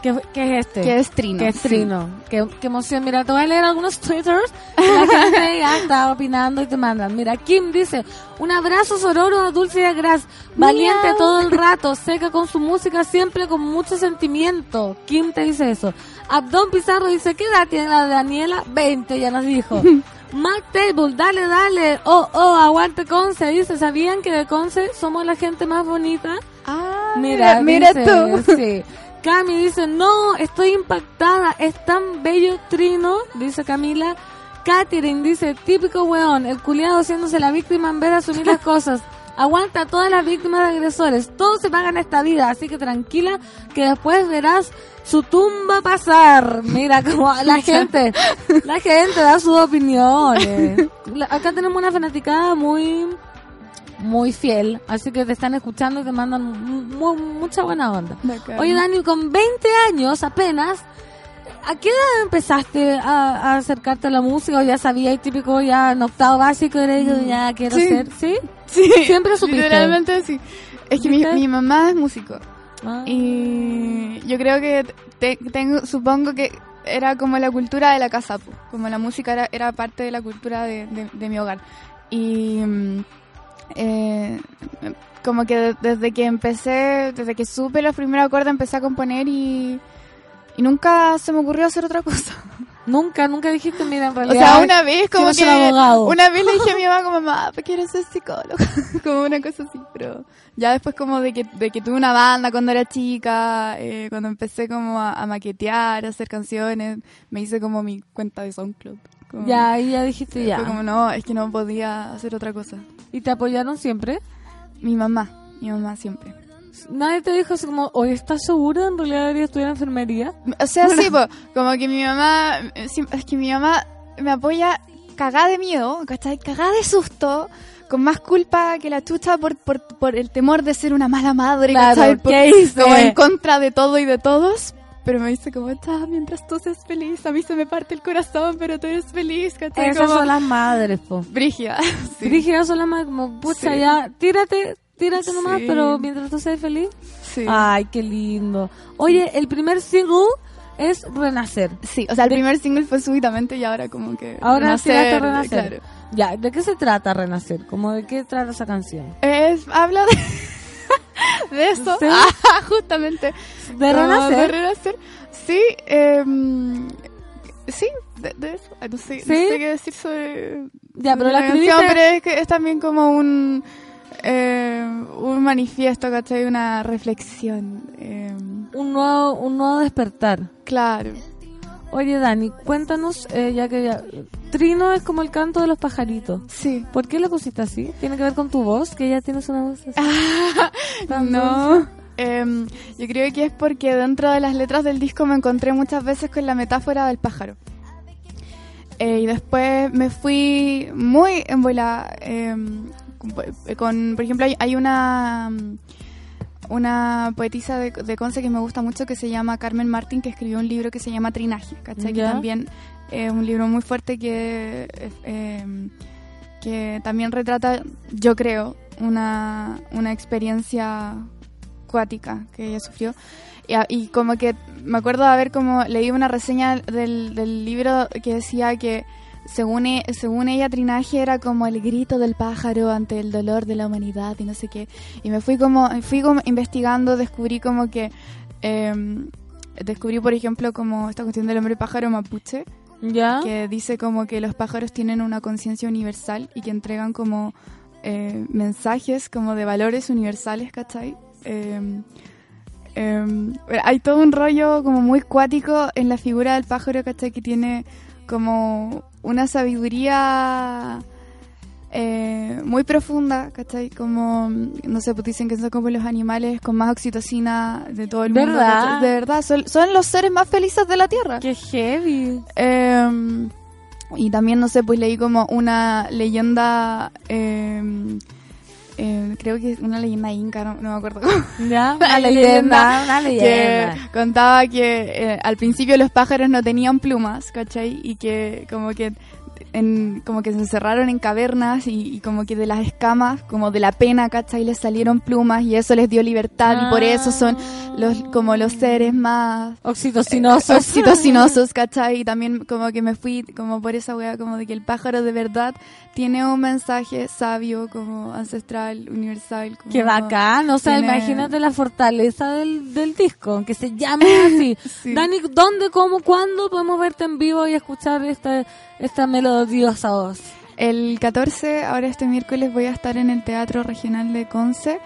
¿Qué, qué es este? Que es Trino. Que es sí. Trino. Qué, qué emoción. Mira, te voy a leer algunos twitters. que La gente ya está opinando y te mandan. Mira, Kim dice, un abrazo sororo a Dulce a Gras. Valiente Miau. todo el rato. Seca con su música siempre con mucho sentimiento. Kim te dice eso. Abdón Pizarro dice, ¿qué edad tiene la Daniela? 20, ya nos dijo. Mac Table, dale, dale. Oh, oh, aguante Conce. Dice, ¿sabían que de Conce somos la gente más bonita? Ah, Mira, mira, dice, tú. Sí. Cami dice, no, estoy impactada, es tan bello Trino, dice Camila. Catherine dice, típico weón, el culiado haciéndose la víctima en vez de asumir las cosas. Aguanta a todas las víctimas de agresores, todos se pagan esta vida, así que tranquila que después verás su tumba pasar. Mira como la gente, la gente da sus opiniones. La- Acá tenemos una fanaticada muy muy fiel, así que te están escuchando y te mandan mu- mucha buena onda. Bacán. Oye, Dani, con 20 años apenas, ¿a qué edad empezaste a, a acercarte a la música? ¿O ya sabías, típico, ya en octavo básico, era yo ya quiero Sí. ser, ¿sí? Sí, Siempre supiste. Literalmente sí. Es que mi, mi mamá es músico. Ah. Y yo creo que te- tengo, supongo que era como la cultura de la casa, como la música era, era parte de la cultura de, de- de mi hogar. Y mm, eh, como que de- desde que empecé, desde que supe los primeros acordes, empecé a componer y, y nunca se me ocurrió hacer otra cosa. Nunca, nunca dijiste, mira, en O realidad. sea, una vez como que una vez le dije a mi mamá como mamá, quiero ser psicóloga, como una cosa así, pero ya después como de que, de que tuve una banda cuando era chica, eh, cuando empecé como a, a maquetear, a hacer canciones, me hice como mi cuenta de SoundCloud. Como- Ya, ahí ya dijiste ya. Fue como no, es que no podía hacer otra cosa. ¿Y te apoyaron siempre? Mi mamá, mi mamá siempre. Nadie te dijo así como, oye, ¿estás segura? En realidad debería estudiar enfermería. O sea, sí, po, como que mi mamá, es que mi mamá me apoya cagada de miedo, ¿cachai? Cagada de susto, con más culpa que la chucha por, por, por el temor de ser una mala madre, Claro, ¿cachai? Por- ¿qué hice? Como en contra de todo y de todos. Pero me dice como, "Ta, mientras tú seas feliz, a mí se me parte el corazón, pero tú eres feliz, ¿cachai? Esas Como- son las madres, po. Brígida. sí. Brígidas son las madres, como, pucha, Sí. ya, tírate, tírate nomás, Sí. pero mientras tú seas feliz. Sí. Ay, qué lindo. Oye, el primer single es Renacer. Sí, o sea, el primer single fue súbitamente y ahora como que... Ahora Renacer, Renacer. claro. Ya, ¿de qué se trata Renacer? ¿Cómo de qué trata esa canción? Es, habla de, de eso, ¿Sí? Ah, justamente. ¿De Como renacer? de renacer. Sí, em, sí, de, de eso. Ah, No sé, no ¿Sí? sé qué decir sobre Ya, pero sobre la canción, pero es que es también como un, eh, un manifiesto, ¿cachai? Una reflexión. em, Un nuevo, un nuevo despertar. claro. Oye, Dani, cuéntanos, eh, ya que ya... Trino es como el canto de los pajaritos. Sí. ¿Por qué lo pusiste así? ¿Tiene que ver con tu voz? Que ya tienes una voz así. No. Em, yo creo que es porque dentro de las letras del disco me encontré muchas veces con la metáfora del pájaro. Eh, y después me fui muy en bola em, con, por ejemplo, hay, hay una una poetisa de, de Conce que me gusta mucho que se llama Carmen Martín que escribió un libro que se llama Trinaje, ¿cachai? Que también es un libro muy fuerte que eh, em, que también retrata, yo creo, una, una experiencia cuática que ella sufrió. Y, y como que me acuerdo de haber como leído una reseña del, del libro que decía que según, e- según ella Trinaje era como el grito del pájaro ante el dolor de la humanidad y no sé qué. Y me fui como, fui como investigando, descubrí como que... em, descubrí, por ejemplo, como esta cuestión del hombre pájaro mapuche, ¿Ya? que dice como que los pájaros tienen una conciencia universal y que entregan como eh, mensajes como de valores universales, ¿cachai? Eh, eh, hay todo un rollo como muy cuático en la figura del pájaro, ¿cachai? Que tiene como una sabiduría eh, muy profunda, ¿cachai? Como, no sé, pues dicen que son como los animales con más oxitocina de todo el mundo. ¿cachai? De verdad, son, son los seres más felices de la Tierra. Qué heavy. Eh, y también, no sé, pues leí como una leyenda, eh, eh, creo que es una leyenda inca, no, no me acuerdo cómo. ¿Ya? Una Una leyenda, una que leyenda. contaba que eh, al principio los pájaros no tenían plumas, ¿cachai? Y que como que en, como que se encerraron en cavernas y, y como que de las escamas, como de la pena, ¿cachai? Les salieron plumas y eso les dio libertad y por eso son los como los seres más Oxitocinosos. oxitocinosos, ¿cachai? Y también como que me fui como por esa wea, como de que el pájaro de verdad tiene un mensaje sabio, como ancestral, universal. Como Qué bacán, o sea, tiene- imagínate la fortaleza del, del disco, que se llame así. Sí. Dani, ¿dónde, cómo, cuándo podemos verte en vivo y escuchar esta, esta melodiosa voz? El 14, ahora este miércoles, voy a estar en el Teatro Regional de Conce.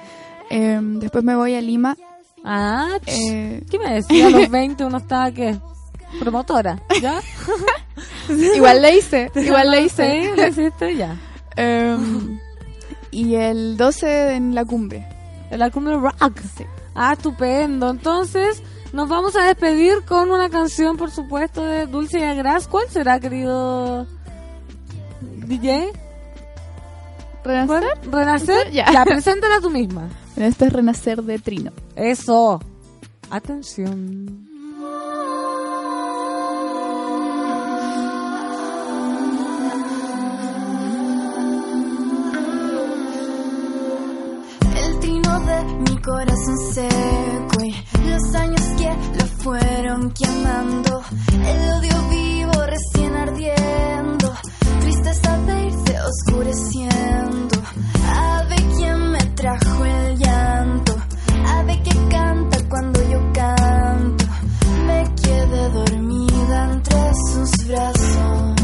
Eh, después me voy a Lima. Ah, Eh, ¿qué me decía? A los 20 uno estaba, ¿qué? Promotora, ¿ya? igual le hice, igual le hice. Sí, lo hiciste ya. Eh, y el 12 en la cumbre. La cumbre rock. Ah, estupendo. Entonces, nos vamos a despedir con una canción, por supuesto, de Dulce y Agras. ¿Cuál será, querido DJ? ¿Renacer? ¿Cuál? ¿Renacer? Ya. ya, preséntala tú misma. Este es Renacer de Trino. Eso. Atención. Corazón seco y los años que lo fueron quemando. El odio vivo recién ardiendo. Tristeza de irse oscureciendo. Ave quien me trajo el llanto. Ave que canta cuando yo canto. Me quedé dormida entre sus brazos.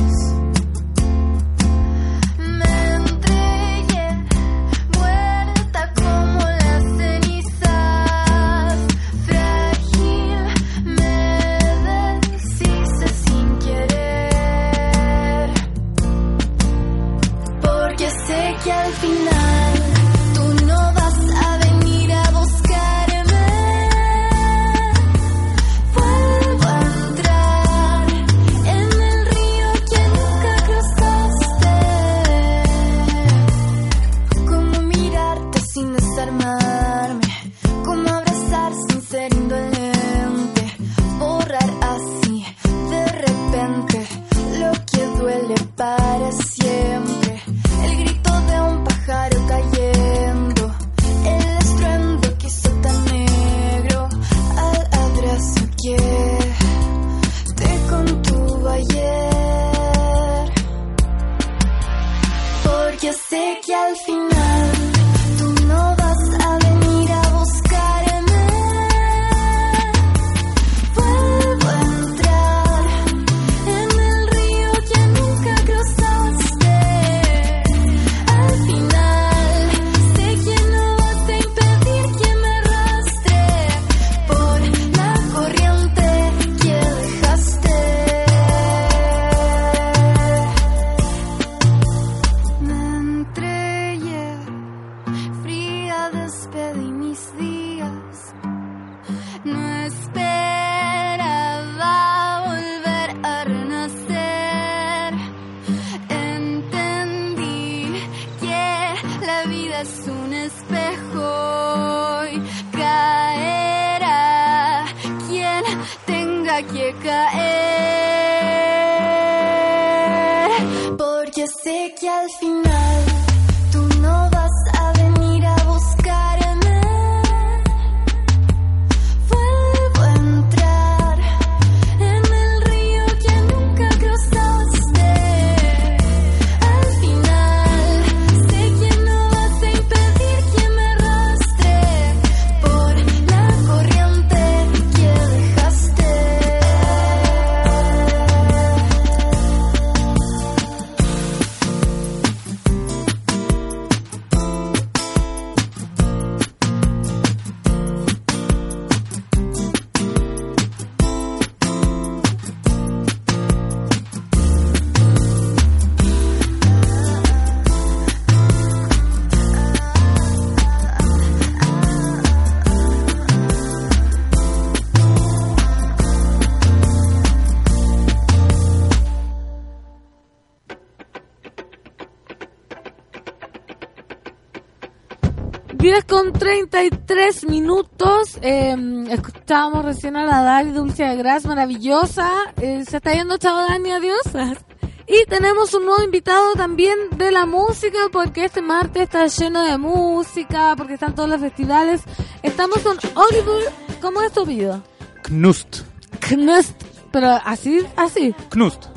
Escuchábamos recién a la Dali Dulce de Gras, maravillosa. Eh, se está yendo, chao Dani, adiós. Y tenemos un nuevo invitado también de la música, porque este martes está lleno de música, porque están todos los festivales. Estamos con Oliver, ¿cómo es tu apellido? Knust. Knust, pero así, así. Knust.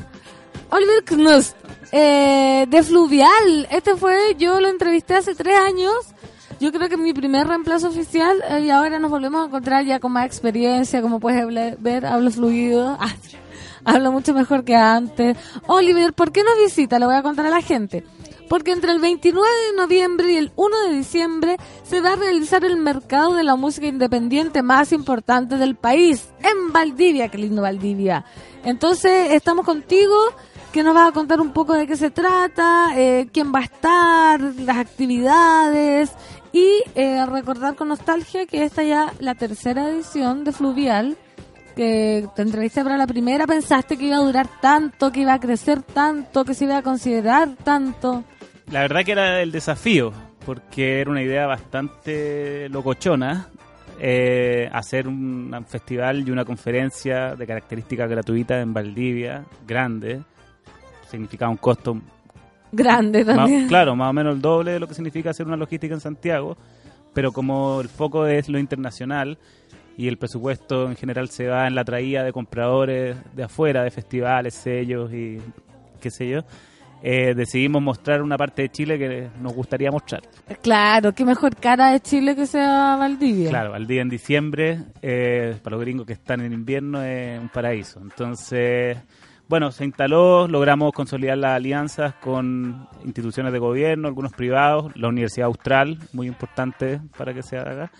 Oliver Knust, eh, de Fluvial. Este fue, yo lo entrevisté hace tres años. Yo creo que mi primer reemplazo oficial eh, y ahora nos volvemos a encontrar ya con más experiencia, como puedes ver, hablo fluido, hablo mucho mejor que antes. Oliver, ¿por qué nos visita? Le voy a contar a la gente. Porque entre el 29 de noviembre y el 1 de diciembre se va a realizar el mercado de la música independiente más importante del país, en Valdivia, qué lindo Valdivia. Entonces, estamos contigo, que nos vas a contar un poco de qué se trata, eh, quién va a estar, las actividades y eh, recordar con nostalgia que esta ya la tercera edición de Fluvial, que te entrevisté para la primera, pensaste que iba a durar tanto, que iba a crecer tanto, que se iba a considerar tanto. La verdad que era el desafío, porque era una idea bastante locochona eh, hacer un, festival y una conferencia de características gratuitas en Valdivia, grande, significaba un costo Grande más- también. claro, más o menos el doble de lo que significa hacer una logística en Santiago, pero como el foco es lo internacional y el presupuesto en general se va en la traída de compradores de afuera, de festivales, sellos y qué sé yo, eh, decidimos mostrar una parte de Chile que nos gustaría mostrar. Claro, qué mejor cara de Chile que sea Valdivia. Claro, al día en diciembre, eh, para los gringos que están en invierno, es un paraíso. Entonces, bueno, se instaló, logramos consolidar las alianzas con instituciones de gobierno, algunos privados, la Universidad Austral, muy importante para que se haga.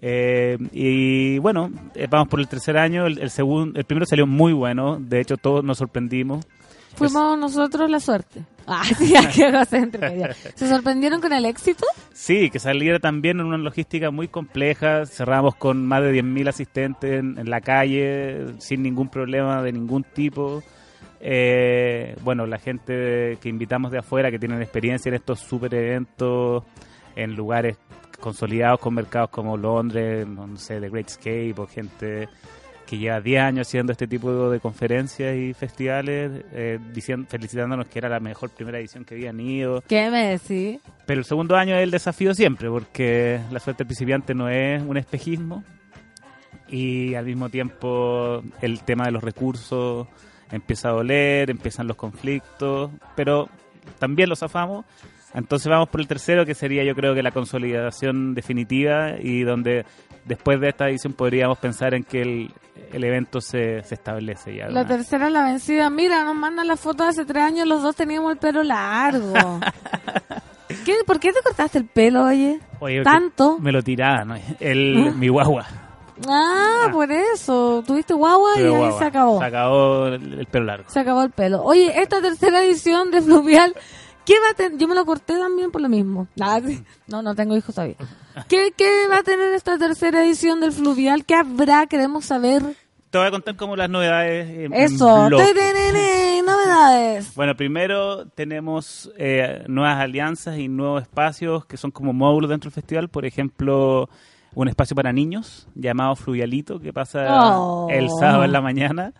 Eh, y bueno, eh, vamos por el tercer año, el, el, segundo, el primero salió muy bueno, de hecho todos nos sorprendimos. Fuimos nosotros la suerte. Ah, sí, egocéntrica, ya. ¿Se sorprendieron con el éxito? Sí, que saliera también en una logística muy compleja. Cerramos con más de 10.000 asistentes en, en la calle, sin ningún problema de ningún tipo. Eh, bueno, la gente que invitamos de afuera, que tienen experiencia en estos super eventos, en lugares consolidados con mercados como Londres, no sé, The Great Escape, o gente que lleva 10 años haciendo este tipo de conferencias y festivales, eh, diciendo, felicitándonos que era la mejor primera edición que habían ido. ¿Qué me decís? Pero el segundo año es el desafío siempre, porque la suerte del principiante no es un espejismo y al mismo tiempo el tema de los recursos empieza a doler, empiezan los conflictos, pero también los zafamos. Entonces vamos por el tercero, que sería yo creo que la consolidación definitiva y donde después de esta edición podríamos pensar en que el, el evento se, se establece ya. La tercera es la vencida. Mira, nos mandan la foto de hace tres años, los dos teníamos el pelo largo. ¿Qué, ¿Por qué te cortaste el pelo, oye? Oye, ¿Tanto? Me lo tiraba, ¿no? El, mi guagua. Ah, por eso. Tuviste guagua y ahí guagua. se acabó. Se acabó el, el pelo largo. Se acabó el pelo. Oye, esta tercera edición de Fluvial, ¿qué va a tener? Yo me lo corté también por lo mismo. Ah. No, no tengo hijos todavía. ¿Qué, ¿Qué va a tener esta tercera edición del Fluvial? ¿Qué habrá? Queremos saber. te voy a contar como las novedades en, en Eso. Tenenene, Novedades. Bueno, primero tenemos eh, nuevas alianzas y nuevos espacios que son como módulos dentro del festival. Por ejemplo, un espacio para niños llamado Fluvialito que pasa Oh. el sábado en la mañana.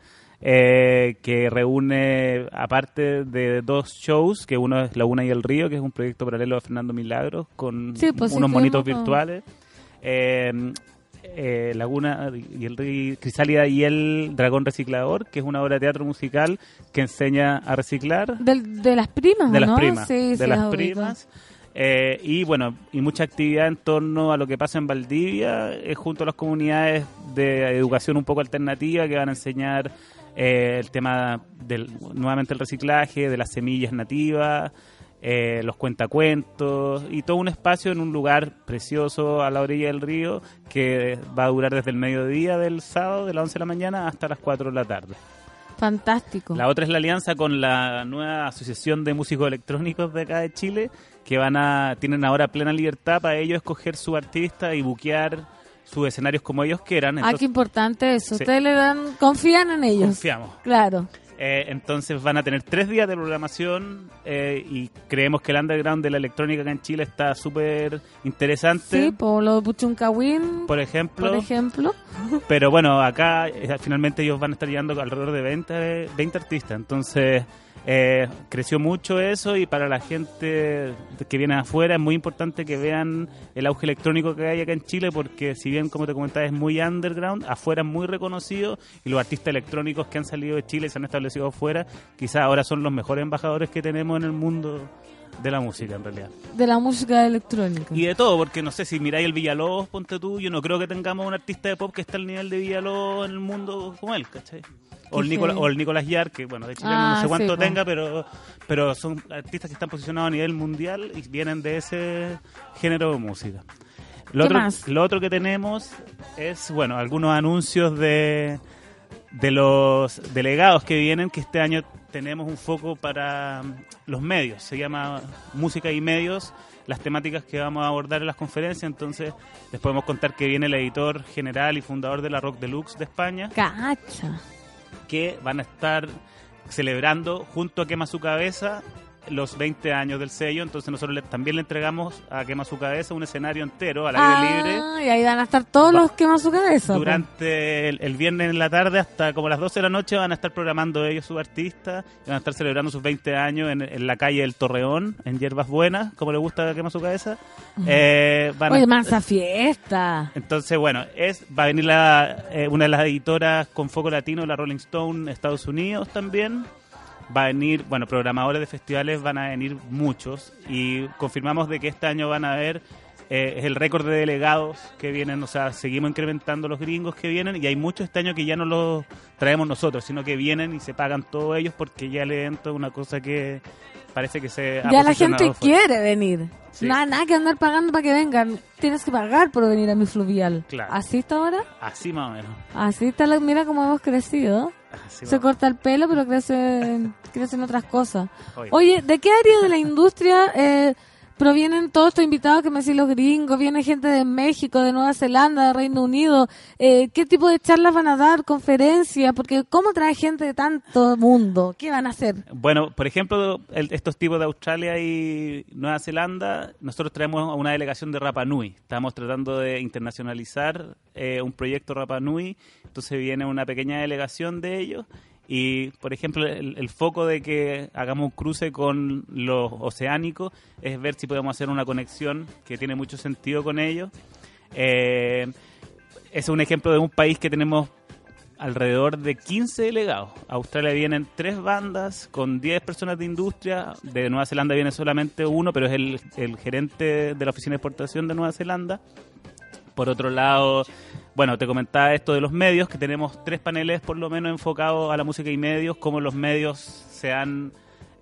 eh, que reúne, aparte de dos shows, que uno es La Una y el Río, que es un proyecto paralelo de Fernando Milagros, con Sí, pues sí, unos monitos virtuales. Eh, eh, Laguna y el Río, Crisálida y el Dragón Reciclador, que es una obra de teatro musical que enseña a reciclar Del- de las primas, de ¿o las ¿no? primas, Sí, de sí, las primas. Eh, y bueno, y mucha actividad en torno a lo que pasa en Valdivia, eh, junto a las comunidades de educación un poco alternativa que van a enseñar eh, el tema del nuevamente el reciclaje, de las semillas nativas, eh, los cuentacuentos y todo un espacio en un lugar precioso a la orilla del río que va a durar desde el mediodía del sábado de las 11 de la mañana hasta las 4 de la tarde. Fantástico. La otra es la alianza con la nueva Asociación de Músicos Electrónicos de acá de Chile, que van a tienen ahora plena libertad para ellos escoger su artista y buquear sus escenarios como ellos quieran. ah, qué importante eso. Sí. Ustedes le dan, confían en ellos. Confiamos. Claro. eh, entonces van a tener tres días de programación eh, y creemos que el underground de la electrónica acá en Chile está súper interesante. Sí, por lo de Puchuncawin, Por ejemplo, por ejemplo. Pero bueno, acá eh, finalmente ellos van a estar llegando alrededor de 20, 20 artistas. Entonces, eh, creció mucho eso y para la gente que viene afuera es muy importante que vean el auge electrónico que hay acá en Chile porque si bien, como te comentaba, es muy underground, afuera es muy reconocido y los artistas electrónicos que han salido de Chile y se han establecido afuera, quizás ahora son los mejores embajadores que tenemos en el mundo de la música en realidad. De la música electrónica. Y de todo, porque no sé, si miráis el Villalobos, ponte tú, yo no creo que tengamos un artista de pop que esté al nivel de Villalobos en el mundo como él, ¿cachai? O el, Nicola- o el Nicolás Yar, que bueno, de chileno Ah, no sé cuánto sí, tenga, pero, pero son artistas que están posicionados a nivel mundial y vienen de ese género de música. Lo, ¿Qué otro, más? lo otro que tenemos es, bueno, algunos anuncios de, de los delegados que vienen, que este año tenemos un foco para mm, los medios, se llama Música y Medios, las temáticas que vamos a abordar en las conferencias, entonces les podemos contar que viene el editor general y fundador de la Rock Deluxe de España, Cacha. que van a estar celebrando junto a Quema Su Cabeza los 20 años del sello, entonces nosotros le- también le entregamos a Quema Su Cabeza un escenario entero al aire libre Ah, y ahí van a estar todos los que más su cabeza. po. durante el, el viernes en la tarde hasta como las 12 de la noche van a estar programando ellos su artista y van a estar celebrando sus 20 años en, en la calle del Torreón, en Hierbas Buenas, como le gusta a Quema Su Cabeza. Eh, van a- mansa fiesta. entonces, bueno, es va a venir la, eh, una de las editoras con foco latino, la Rolling Stone, Estados Unidos también. Va a venir, bueno, programadores de festivales van a venir muchos y confirmamos de que este año van a haber eh, el récord de delegados que vienen, o sea, seguimos incrementando los gringos que vienen y hay muchos este año que ya no los traemos nosotros, sino que vienen y se pagan todos ellos porque ya el evento es una cosa que parece que se ha Ya la gente fuerte. quiere venir. Sí. Nada, nada que andar pagando para que vengan. Tienes que pagar por venir a mi fluvial. Claro. ¿Así está ahora? Así más o menos. Así está la, mira cómo hemos crecido. Así Se corta el pelo, pero crecen, crecen otras cosas. Oye. Oye, ¿de qué área de la industria eh, provienen todos estos invitados que me decís los gringos? ¿Viene gente de México, de Nueva Zelanda, de Reino Unido? Eh, ¿Qué tipo de charlas van a dar? ¿Conferencias? Porque ¿cómo trae gente de tanto mundo? ¿Qué van a hacer? Bueno, por ejemplo, el- estos tipos de Australia y Nueva Zelanda, nosotros traemos a una delegación de Rapa Nui. Estamos tratando de internacionalizar eh, un proyecto Rapa Nui, entonces viene una pequeña delegación de ellos. Y, por ejemplo, el, foco de que hagamos un cruce con los oceánicos es ver si podemos hacer una conexión que tiene mucho sentido con ellos. Eh, es un ejemplo de un país que tenemos alrededor de 15 delegados. A Australia vienen tres bandas con 10 personas de industria. De Nueva Zelanda viene solamente uno, pero es el, el gerente de la oficina de exportación de Nueva Zelanda. Por otro lado, bueno, te comentaba esto de los medios, que tenemos tres paneles por lo menos enfocados a la música y medios, cómo los medios se han,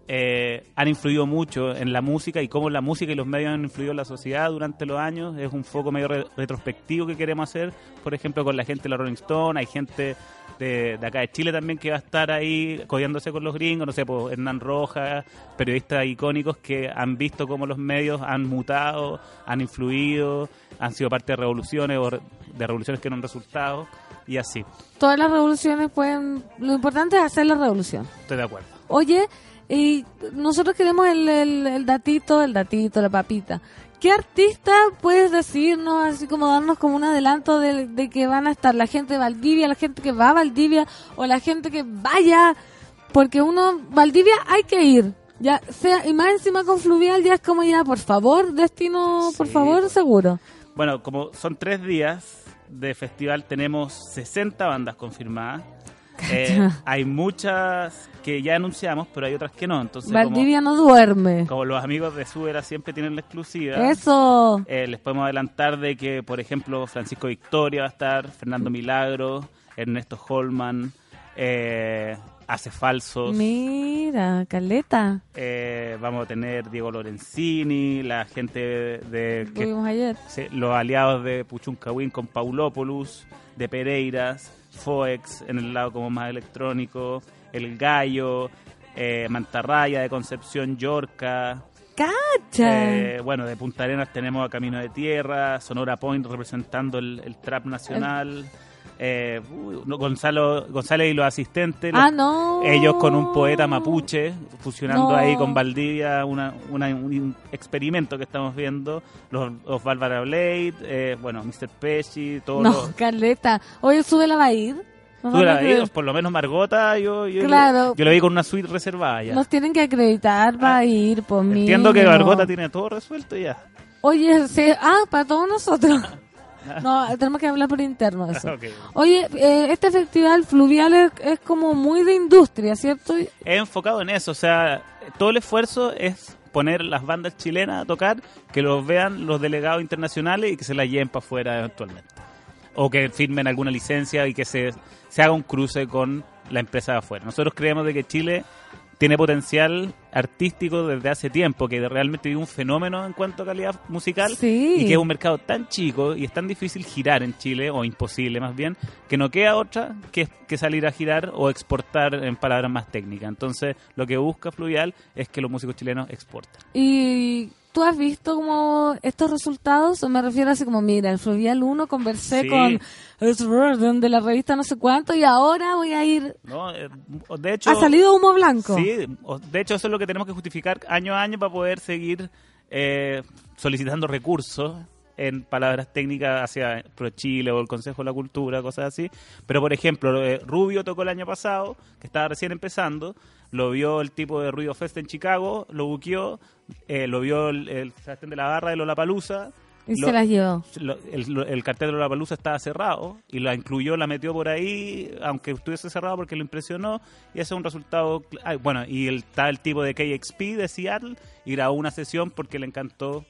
eh, han influido mucho en la música y cómo la música y los medios han influido en la sociedad durante los años. Es un foco medio re- retrospectivo que queremos hacer, por ejemplo, con la gente de la Rolling Stone, hay gente de, de acá de Chile también que va a estar ahí codiándose con los gringos, no sé, pues Hernán Rojas, periodistas icónicos que han visto cómo los medios han mutado, han influido, han sido parte de revoluciones o de revoluciones que no han resultado. y así. Todas las revoluciones pueden... Lo importante es hacer la revolución. Estoy de acuerdo. Oye, y nosotros queremos el, el, el datito, el datito, la papita. ¿Qué artista puedes decirnos, así como darnos como un adelanto de, de que van a estar la gente de Valdivia, la gente que va a Valdivia o la gente que vaya? Porque uno, Valdivia hay que ir. Ya sea, y más encima con Fluvial ya es como ya, por favor, destino, por favor, seguro. Bueno, como son tres días de festival, tenemos 60 bandas confirmadas. Eh, hay muchas que ya anunciamos, pero hay otras que no. Entonces, como- Valdivia no duerme. Como los amigos de Subera siempre tienen la exclusiva. Eso. eh, les podemos adelantar de que, por ejemplo, Francisco Victoria va a estar, Fernando Milagro, Ernesto Holman, eh, Hace Falsos. Mira, Caleta. eh, vamos a tener Diego Lorenzini, la gente de... Que- ayer. los aliados de Puchuncahuín con Paulópolis, de Pereiras, Foex en el lado como más electrónico, El Gallo, eh, Mantarraya de Concepción, Yorca. ¡Cacha! Eh, bueno, de Punta Arenas tenemos a Camino de Tierra, Sonora Point representando el, el trap nacional. Eh, Gonzalo González y los asistentes. los- ah, no. ellos con un poeta mapuche, fusionando No. ahí con Valdivia, una, una- un experimento que estamos viendo. Los, los Bárbara Blade, eh, bueno, Mr. Pesci, todos No, los... Caleta. Oye, sube la va a ir. Nos Tú la- por lo menos Margota, yo, yo, Claro. yo lo vi con una suite reservada ya. Nos tienen que acreditar, va a ir, por mí. Entiendo que Margota tiene todo resuelto ya. Oye, sí, ah, para todos nosotros. No, tenemos que hablar por interno de eso. Oye, eh, este festival fluvial es, es como muy de industria, ¿cierto? He enfocado en eso, o sea, todo el esfuerzo es poner las bandas chilenas a tocar, que los vean los delegados internacionales y que se las lleven para afuera eventualmente. O que firmen alguna licencia y que se, se haga un cruce con la empresa de afuera. Nosotros creemos de que Chile tiene potencial artístico desde hace tiempo, que realmente vive un fenómeno en cuanto a calidad musical Sí. y que es un mercado tan chico y es tan difícil girar en Chile, o imposible más bien, que no queda otra que, que salir a girar o exportar en palabras más técnicas. Entonces, lo que busca Fluvial es que los músicos chilenos exporten. Y tú has visto como estos resultados, me refiero así como, mira, el Fluvial 1 conversé Sí. con de la revista no sé cuánto y ahora voy a ir... ¿no? Eh, De hecho, ¿Ha salido humo blanco? Sí, o- de hecho eso es lo que tenemos que justificar año a año para poder seguir eh, solicitando recursos en palabras técnicas hacia Pro Chile o el Consejo de la Cultura, cosas así. Pero por ejemplo, eh, Rubio tocó el año pasado, que estaba recién empezando, lo vio el tipo de Ruido Fest en Chicago, lo buqueó, eh, lo vio el, el Sebastián de la Barra de Lollapalooza. Y lo- se las llevó. lo- el, lo- el cartel de Lollapalooza estaba cerrado y la incluyó, la metió por ahí, aunque estuviese cerrado porque lo impresionó y ese es un resultado. ay, bueno, y el, está el tipo de KXP de Seattle y grabó una sesión porque le encantó.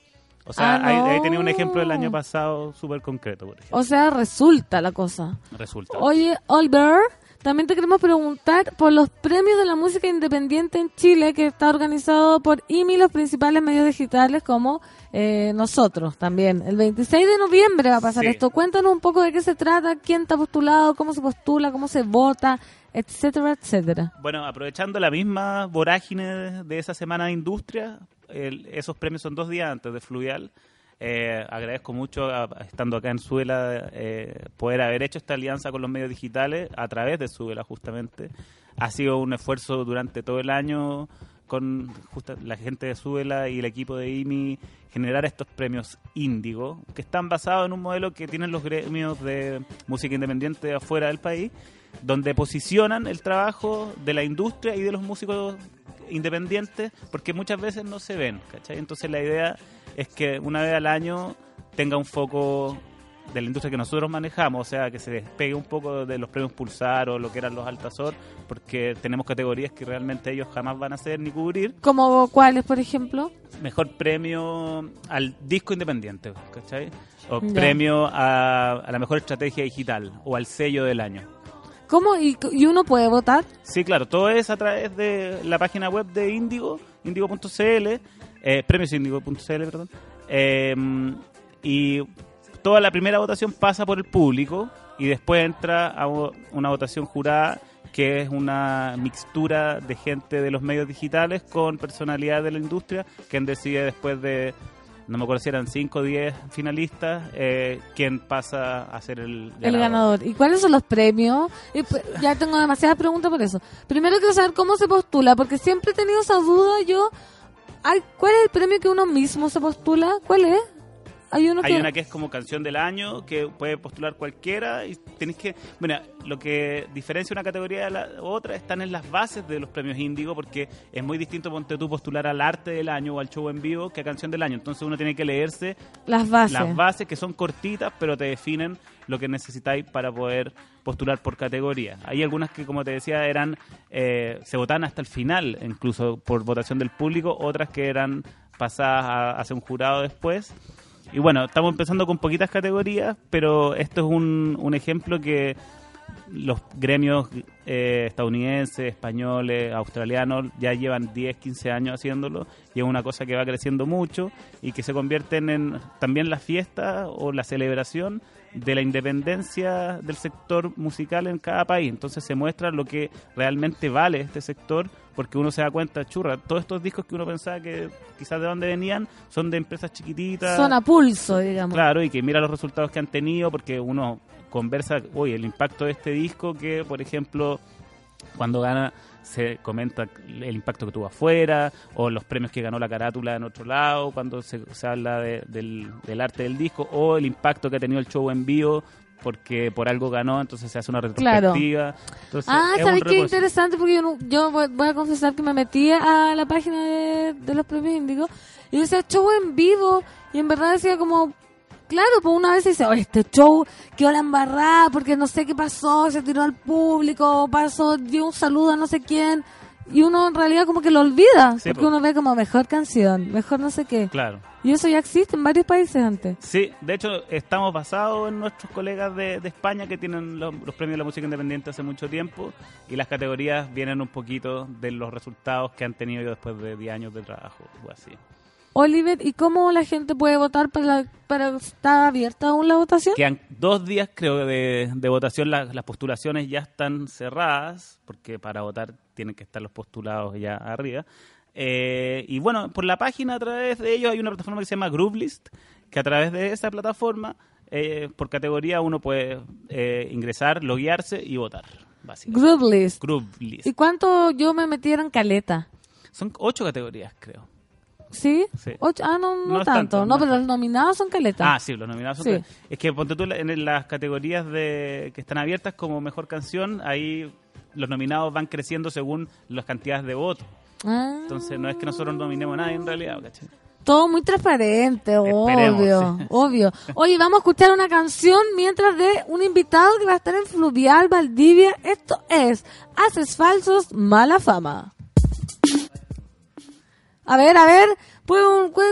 O sea, Ah, ahí, no. ahí tenía un ejemplo del año pasado súper concreto, por ejemplo. O sea, resulta la cosa. Resulta. Oye, Oliver, también te queremos preguntar por los premios de la música independiente en Chile que está organizado por IMI, los principales medios digitales como eh, nosotros también. El 26 de noviembre va a pasar Sí. esto. Cuéntanos un poco de qué se trata, quién está postulado, cómo se postula, cómo se vota, etcétera, etcétera. Bueno, aprovechando la misma vorágine de esa semana de industria, el- esos premios son dos días antes de Fluvial. Eh, agradezco mucho, a- estando acá en Suela, eh, poder haber hecho esta alianza con los medios digitales a través de Suela, justamente. Ha sido un esfuerzo durante todo el año con la gente de Suela y el equipo de IMI generar estos premios Índigo, que están basados en un modelo que tienen los gremios de música independiente de afuera del país, donde posicionan el trabajo de la industria y de los músicos independientes, porque muchas veces no se ven, ¿cachai? Entonces la idea es que una vez al año tenga un foco de la industria que nosotros manejamos, o sea, que se despegue un poco de los premios Pulsar o lo que eran los Altazor, porque tenemos categorías que realmente ellos jamás van a hacer ni cubrir. ¿Como cuáles, por ejemplo? Mejor premio al disco independiente, ¿cachai? O premio a, a la mejor estrategia digital o al sello del año. ¿Cómo? ¿Y, uno puede votar? Sí, claro, todo es a través de la página web de Indigo, indigo.cl, eh, premiosindigo.cl, perdón. Eh, y toda la primera votación pasa por el público y después entra a una votación jurada que es una mixtura de gente de los medios digitales con personalidad de la industria, quien decide después de, no me acuerdo si eran 5 o 10 finalistas, eh, quién pasa a ser el ganador. El ganador. ¿Y cuáles son los premios? Y, pues, ya tengo demasiadas preguntas por eso. Primero quiero saber cómo se postula, porque siempre he tenido esa duda yo. ¿Cuál es el premio que uno mismo se postula? ¿Cuál es? Hay uno Hay que... una que es como canción del año, que puede postular cualquiera y tenés que... Bueno, lo que diferencia una categoría de la otra están en las bases de los premios Índigo, porque es muy distinto ponte tú postular al arte del año o al show en vivo que a canción del año. Entonces uno tiene que leerse Las bases. las bases que son cortitas, pero te definen lo que necesitáis para poder postular por categoría. Hay algunas que, como te decía, eran eh, se votaban hasta el final, incluso por votación del público, otras que eran pasadas a- hacia un jurado después. Y bueno, estamos empezando con poquitas categorías, pero esto es un, un ejemplo que los gremios eh, estadounidenses, españoles, australianos ya llevan 10, 15 años haciéndolo y es una cosa que va creciendo mucho y que se convierten en también la fiesta o la celebración de la independencia del sector musical en cada país. Entonces se muestra lo que realmente vale este sector porque uno se da cuenta, churra, todos estos discos que uno pensaba que quizás de dónde venían son de empresas chiquititas. Son a pulso, digamos. Claro, y que mira los resultados que han tenido, porque uno conversa, oye, el impacto de este disco, que por ejemplo, cuando gana, se comenta el impacto que tuvo afuera, o los premios que ganó la carátula en otro lado, cuando se, se habla de- del, del arte del disco, o el impacto que ha tenido el show en vivo, porque por algo ganó, entonces se hace una Claro. retrospectiva. Entonces, Ah, es ¿sabes qué interesante? Porque yo, no- yo voy, voy a confesar que me metí a la página de, de los premios Índigo y decía show en vivo y en verdad decía como, claro, pues una vez dice, oh, este show quedó la embarrada porque no sé qué pasó, se tiró al público, pasó, dio un saludo a no sé quién y uno en realidad como que lo olvida Sí, porque po. uno ve como mejor canción, mejor no sé qué. Claro. Y eso ya existe en varios países antes. Sí, de hecho estamos basados en nuestros colegas de, de España que tienen los, los premios de la música independiente hace mucho tiempo y las categorías vienen un poquito de los resultados que han tenido después de 10 años de trabajo o así. Oliver, ¿y cómo la gente puede votar para, la- para está abierta aún la votación? Quedan dos días creo de, de votación, las, las postulaciones ya están cerradas porque para votar tienen que estar los postulados ya arriba. Eh, y bueno, por la página a través de ellos hay una plataforma que se llama Groovelist, que a través de esa plataforma, eh, por categoría, uno puede eh, ingresar, loguearse y votar. Básicamente. Group List. Groovelist. ¿Y cuánto yo me metieron en caleta? Son ocho categorías, creo. ¿Sí? Sí. Ocho- ah, no, no, tanto. tanto, no, pero los nominados son caleta. Ah, sí, los nominados son. Sí. Es que ponte tú en las categorías de que están abiertas como mejor canción, ahí los nominados van creciendo según las cantidades de votos. Ah, Entonces no es que nosotros nominemos a nadie en realidad, ¿cachai? todo muy transparente, Esperemos, obvio, sí. obvio. Oye, vamos a escuchar una canción mientras de un invitado que va a estar en Fluvial, Valdivia. Esto es Haces Falsos, Mala Fama. A ver, a ver, pues,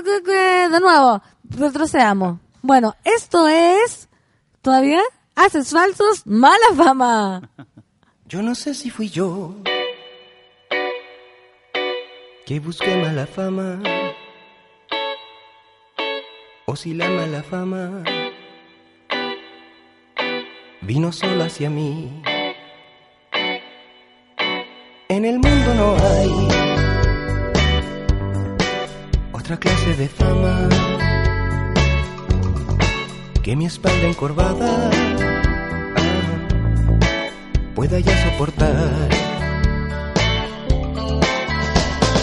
de nuevo, retrocedamos. Bueno, esto es, ¿todavía? Haces Falsos, Mala Fama. Yo no sé si fui yo que busqué mala fama o si la mala fama vino sola hacia mí. En el mundo no hay otra clase de fama que mi espalda encorvada pueda ya soportar.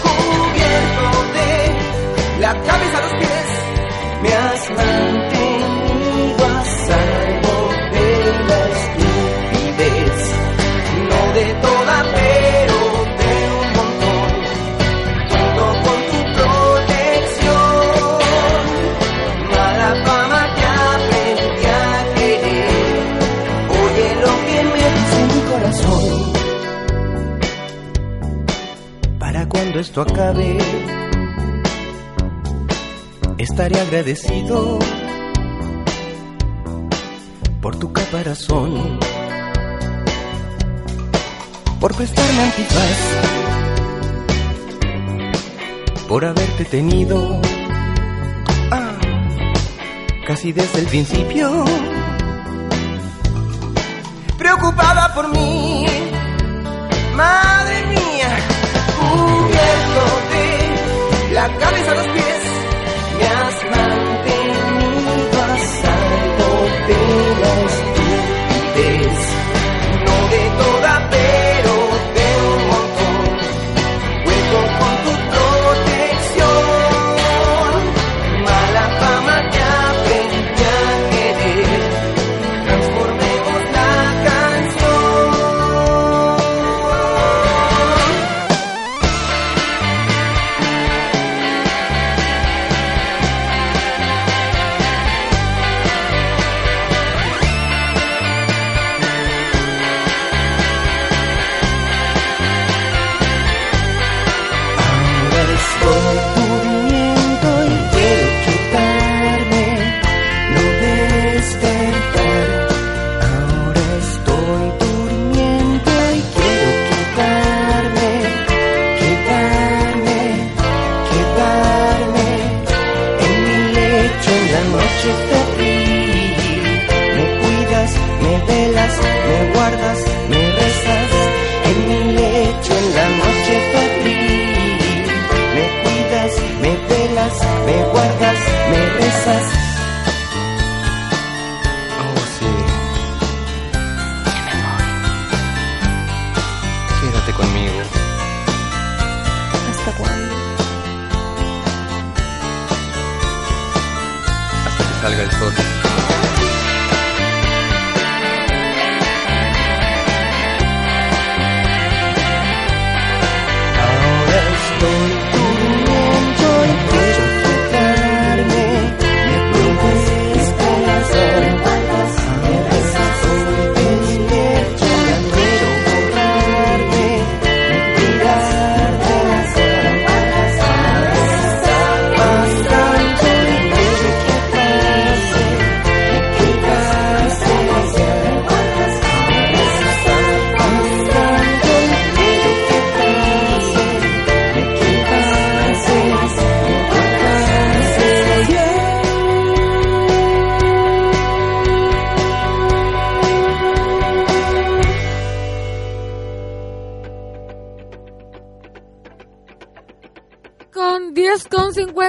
Cubierto de la cabeza a los pies, me has cuando esto acabe, estaré agradecido por tu caparazón, por prestarme antifaz, por haberte tenido ah, casi desde el principio, preocupada por mí, la cabeza a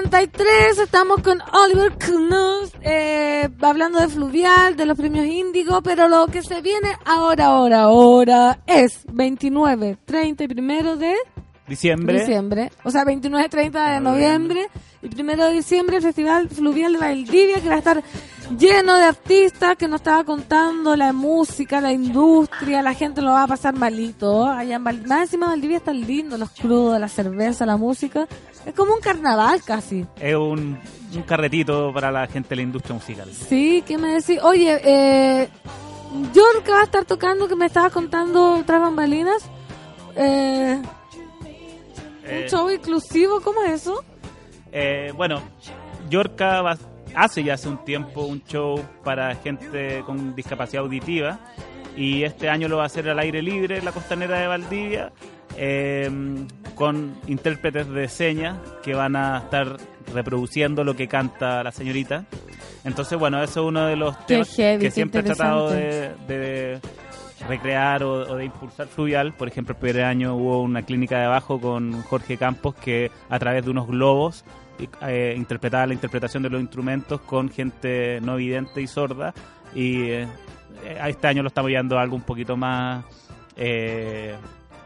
53, estamos con Oliver Knuth, eh, hablando de Fluvial, de los premios Índigo, pero lo que se viene ahora, ahora, ahora es 29, 30 y primero de Diciembre. diciembre. O sea, 29, 30 de noviembre y primero de diciembre el Festival Fluvial de Valdivia, que va a estar lleno de artistas que nos estaba contando la música, la industria, la gente lo va a pasar malito. Allá en Val- Más encima Valdivia está lindo, los crudos, la cerveza, la música. Es como un carnaval casi. Es un, un carretito para la gente de la industria musical. Sí, ¿qué me decís? Oye, eh, va a estar tocando, que me estabas contando tras bambalinas. Eh, Eh, un show inclusivo, ¿cómo es eso? Eh, bueno, Yorka va- hace ya hace un tiempo un show para gente con discapacidad auditiva y este año lo va a hacer al aire libre en la costanera de Valdivia eh, con intérpretes de señas que van a estar reproduciendo lo que canta la señorita. Entonces, bueno, eso es uno de los temas heavy, que siempre he tratado de, recrear o, o de impulsar fluvial. Por ejemplo, el primer año hubo una clínica de bajo con Jorge Campos que a través de unos globos eh, interpretaba la interpretación de los instrumentos con gente no vidente y sorda. Y eh, este año lo estamos llevando a algo un poquito más eh,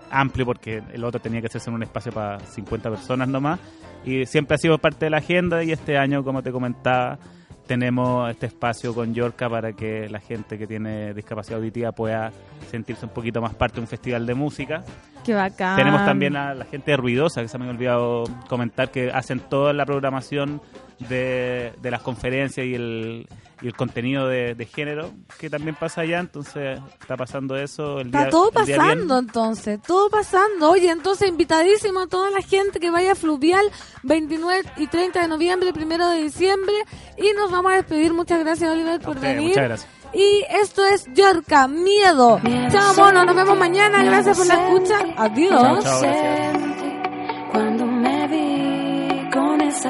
amplio porque el otro tenía que hacerse en un espacio para 50 personas nomás. Y siempre ha sido parte de la agenda y este año, como te comentaba, tenemos este espacio con Yorka para que la gente que tiene discapacidad auditiva pueda sentirse un poquito más parte de un festival de música. Qué bacán. Tenemos también a la gente Ruidosa, que se me ha olvidado comentar, que hacen toda la programación de, de las conferencias y el, y el contenido de, de género, que también pasa allá, entonces está pasando eso. El Está día, todo el día pasando entonces, todo pasando. Oye, entonces invitadísimo a toda la gente que vaya a Fluvial 29 y 30 de noviembre, primero de diciembre. Y nos vamos a despedir. Muchas gracias, Oliver, por venir. muchas gracias. Y esto es Yorka, Miedo. Chao, mono, nos vemos mañana. Gracias por la escucha. Adiós. Chao, chao, gracias. Cuando me vi con esa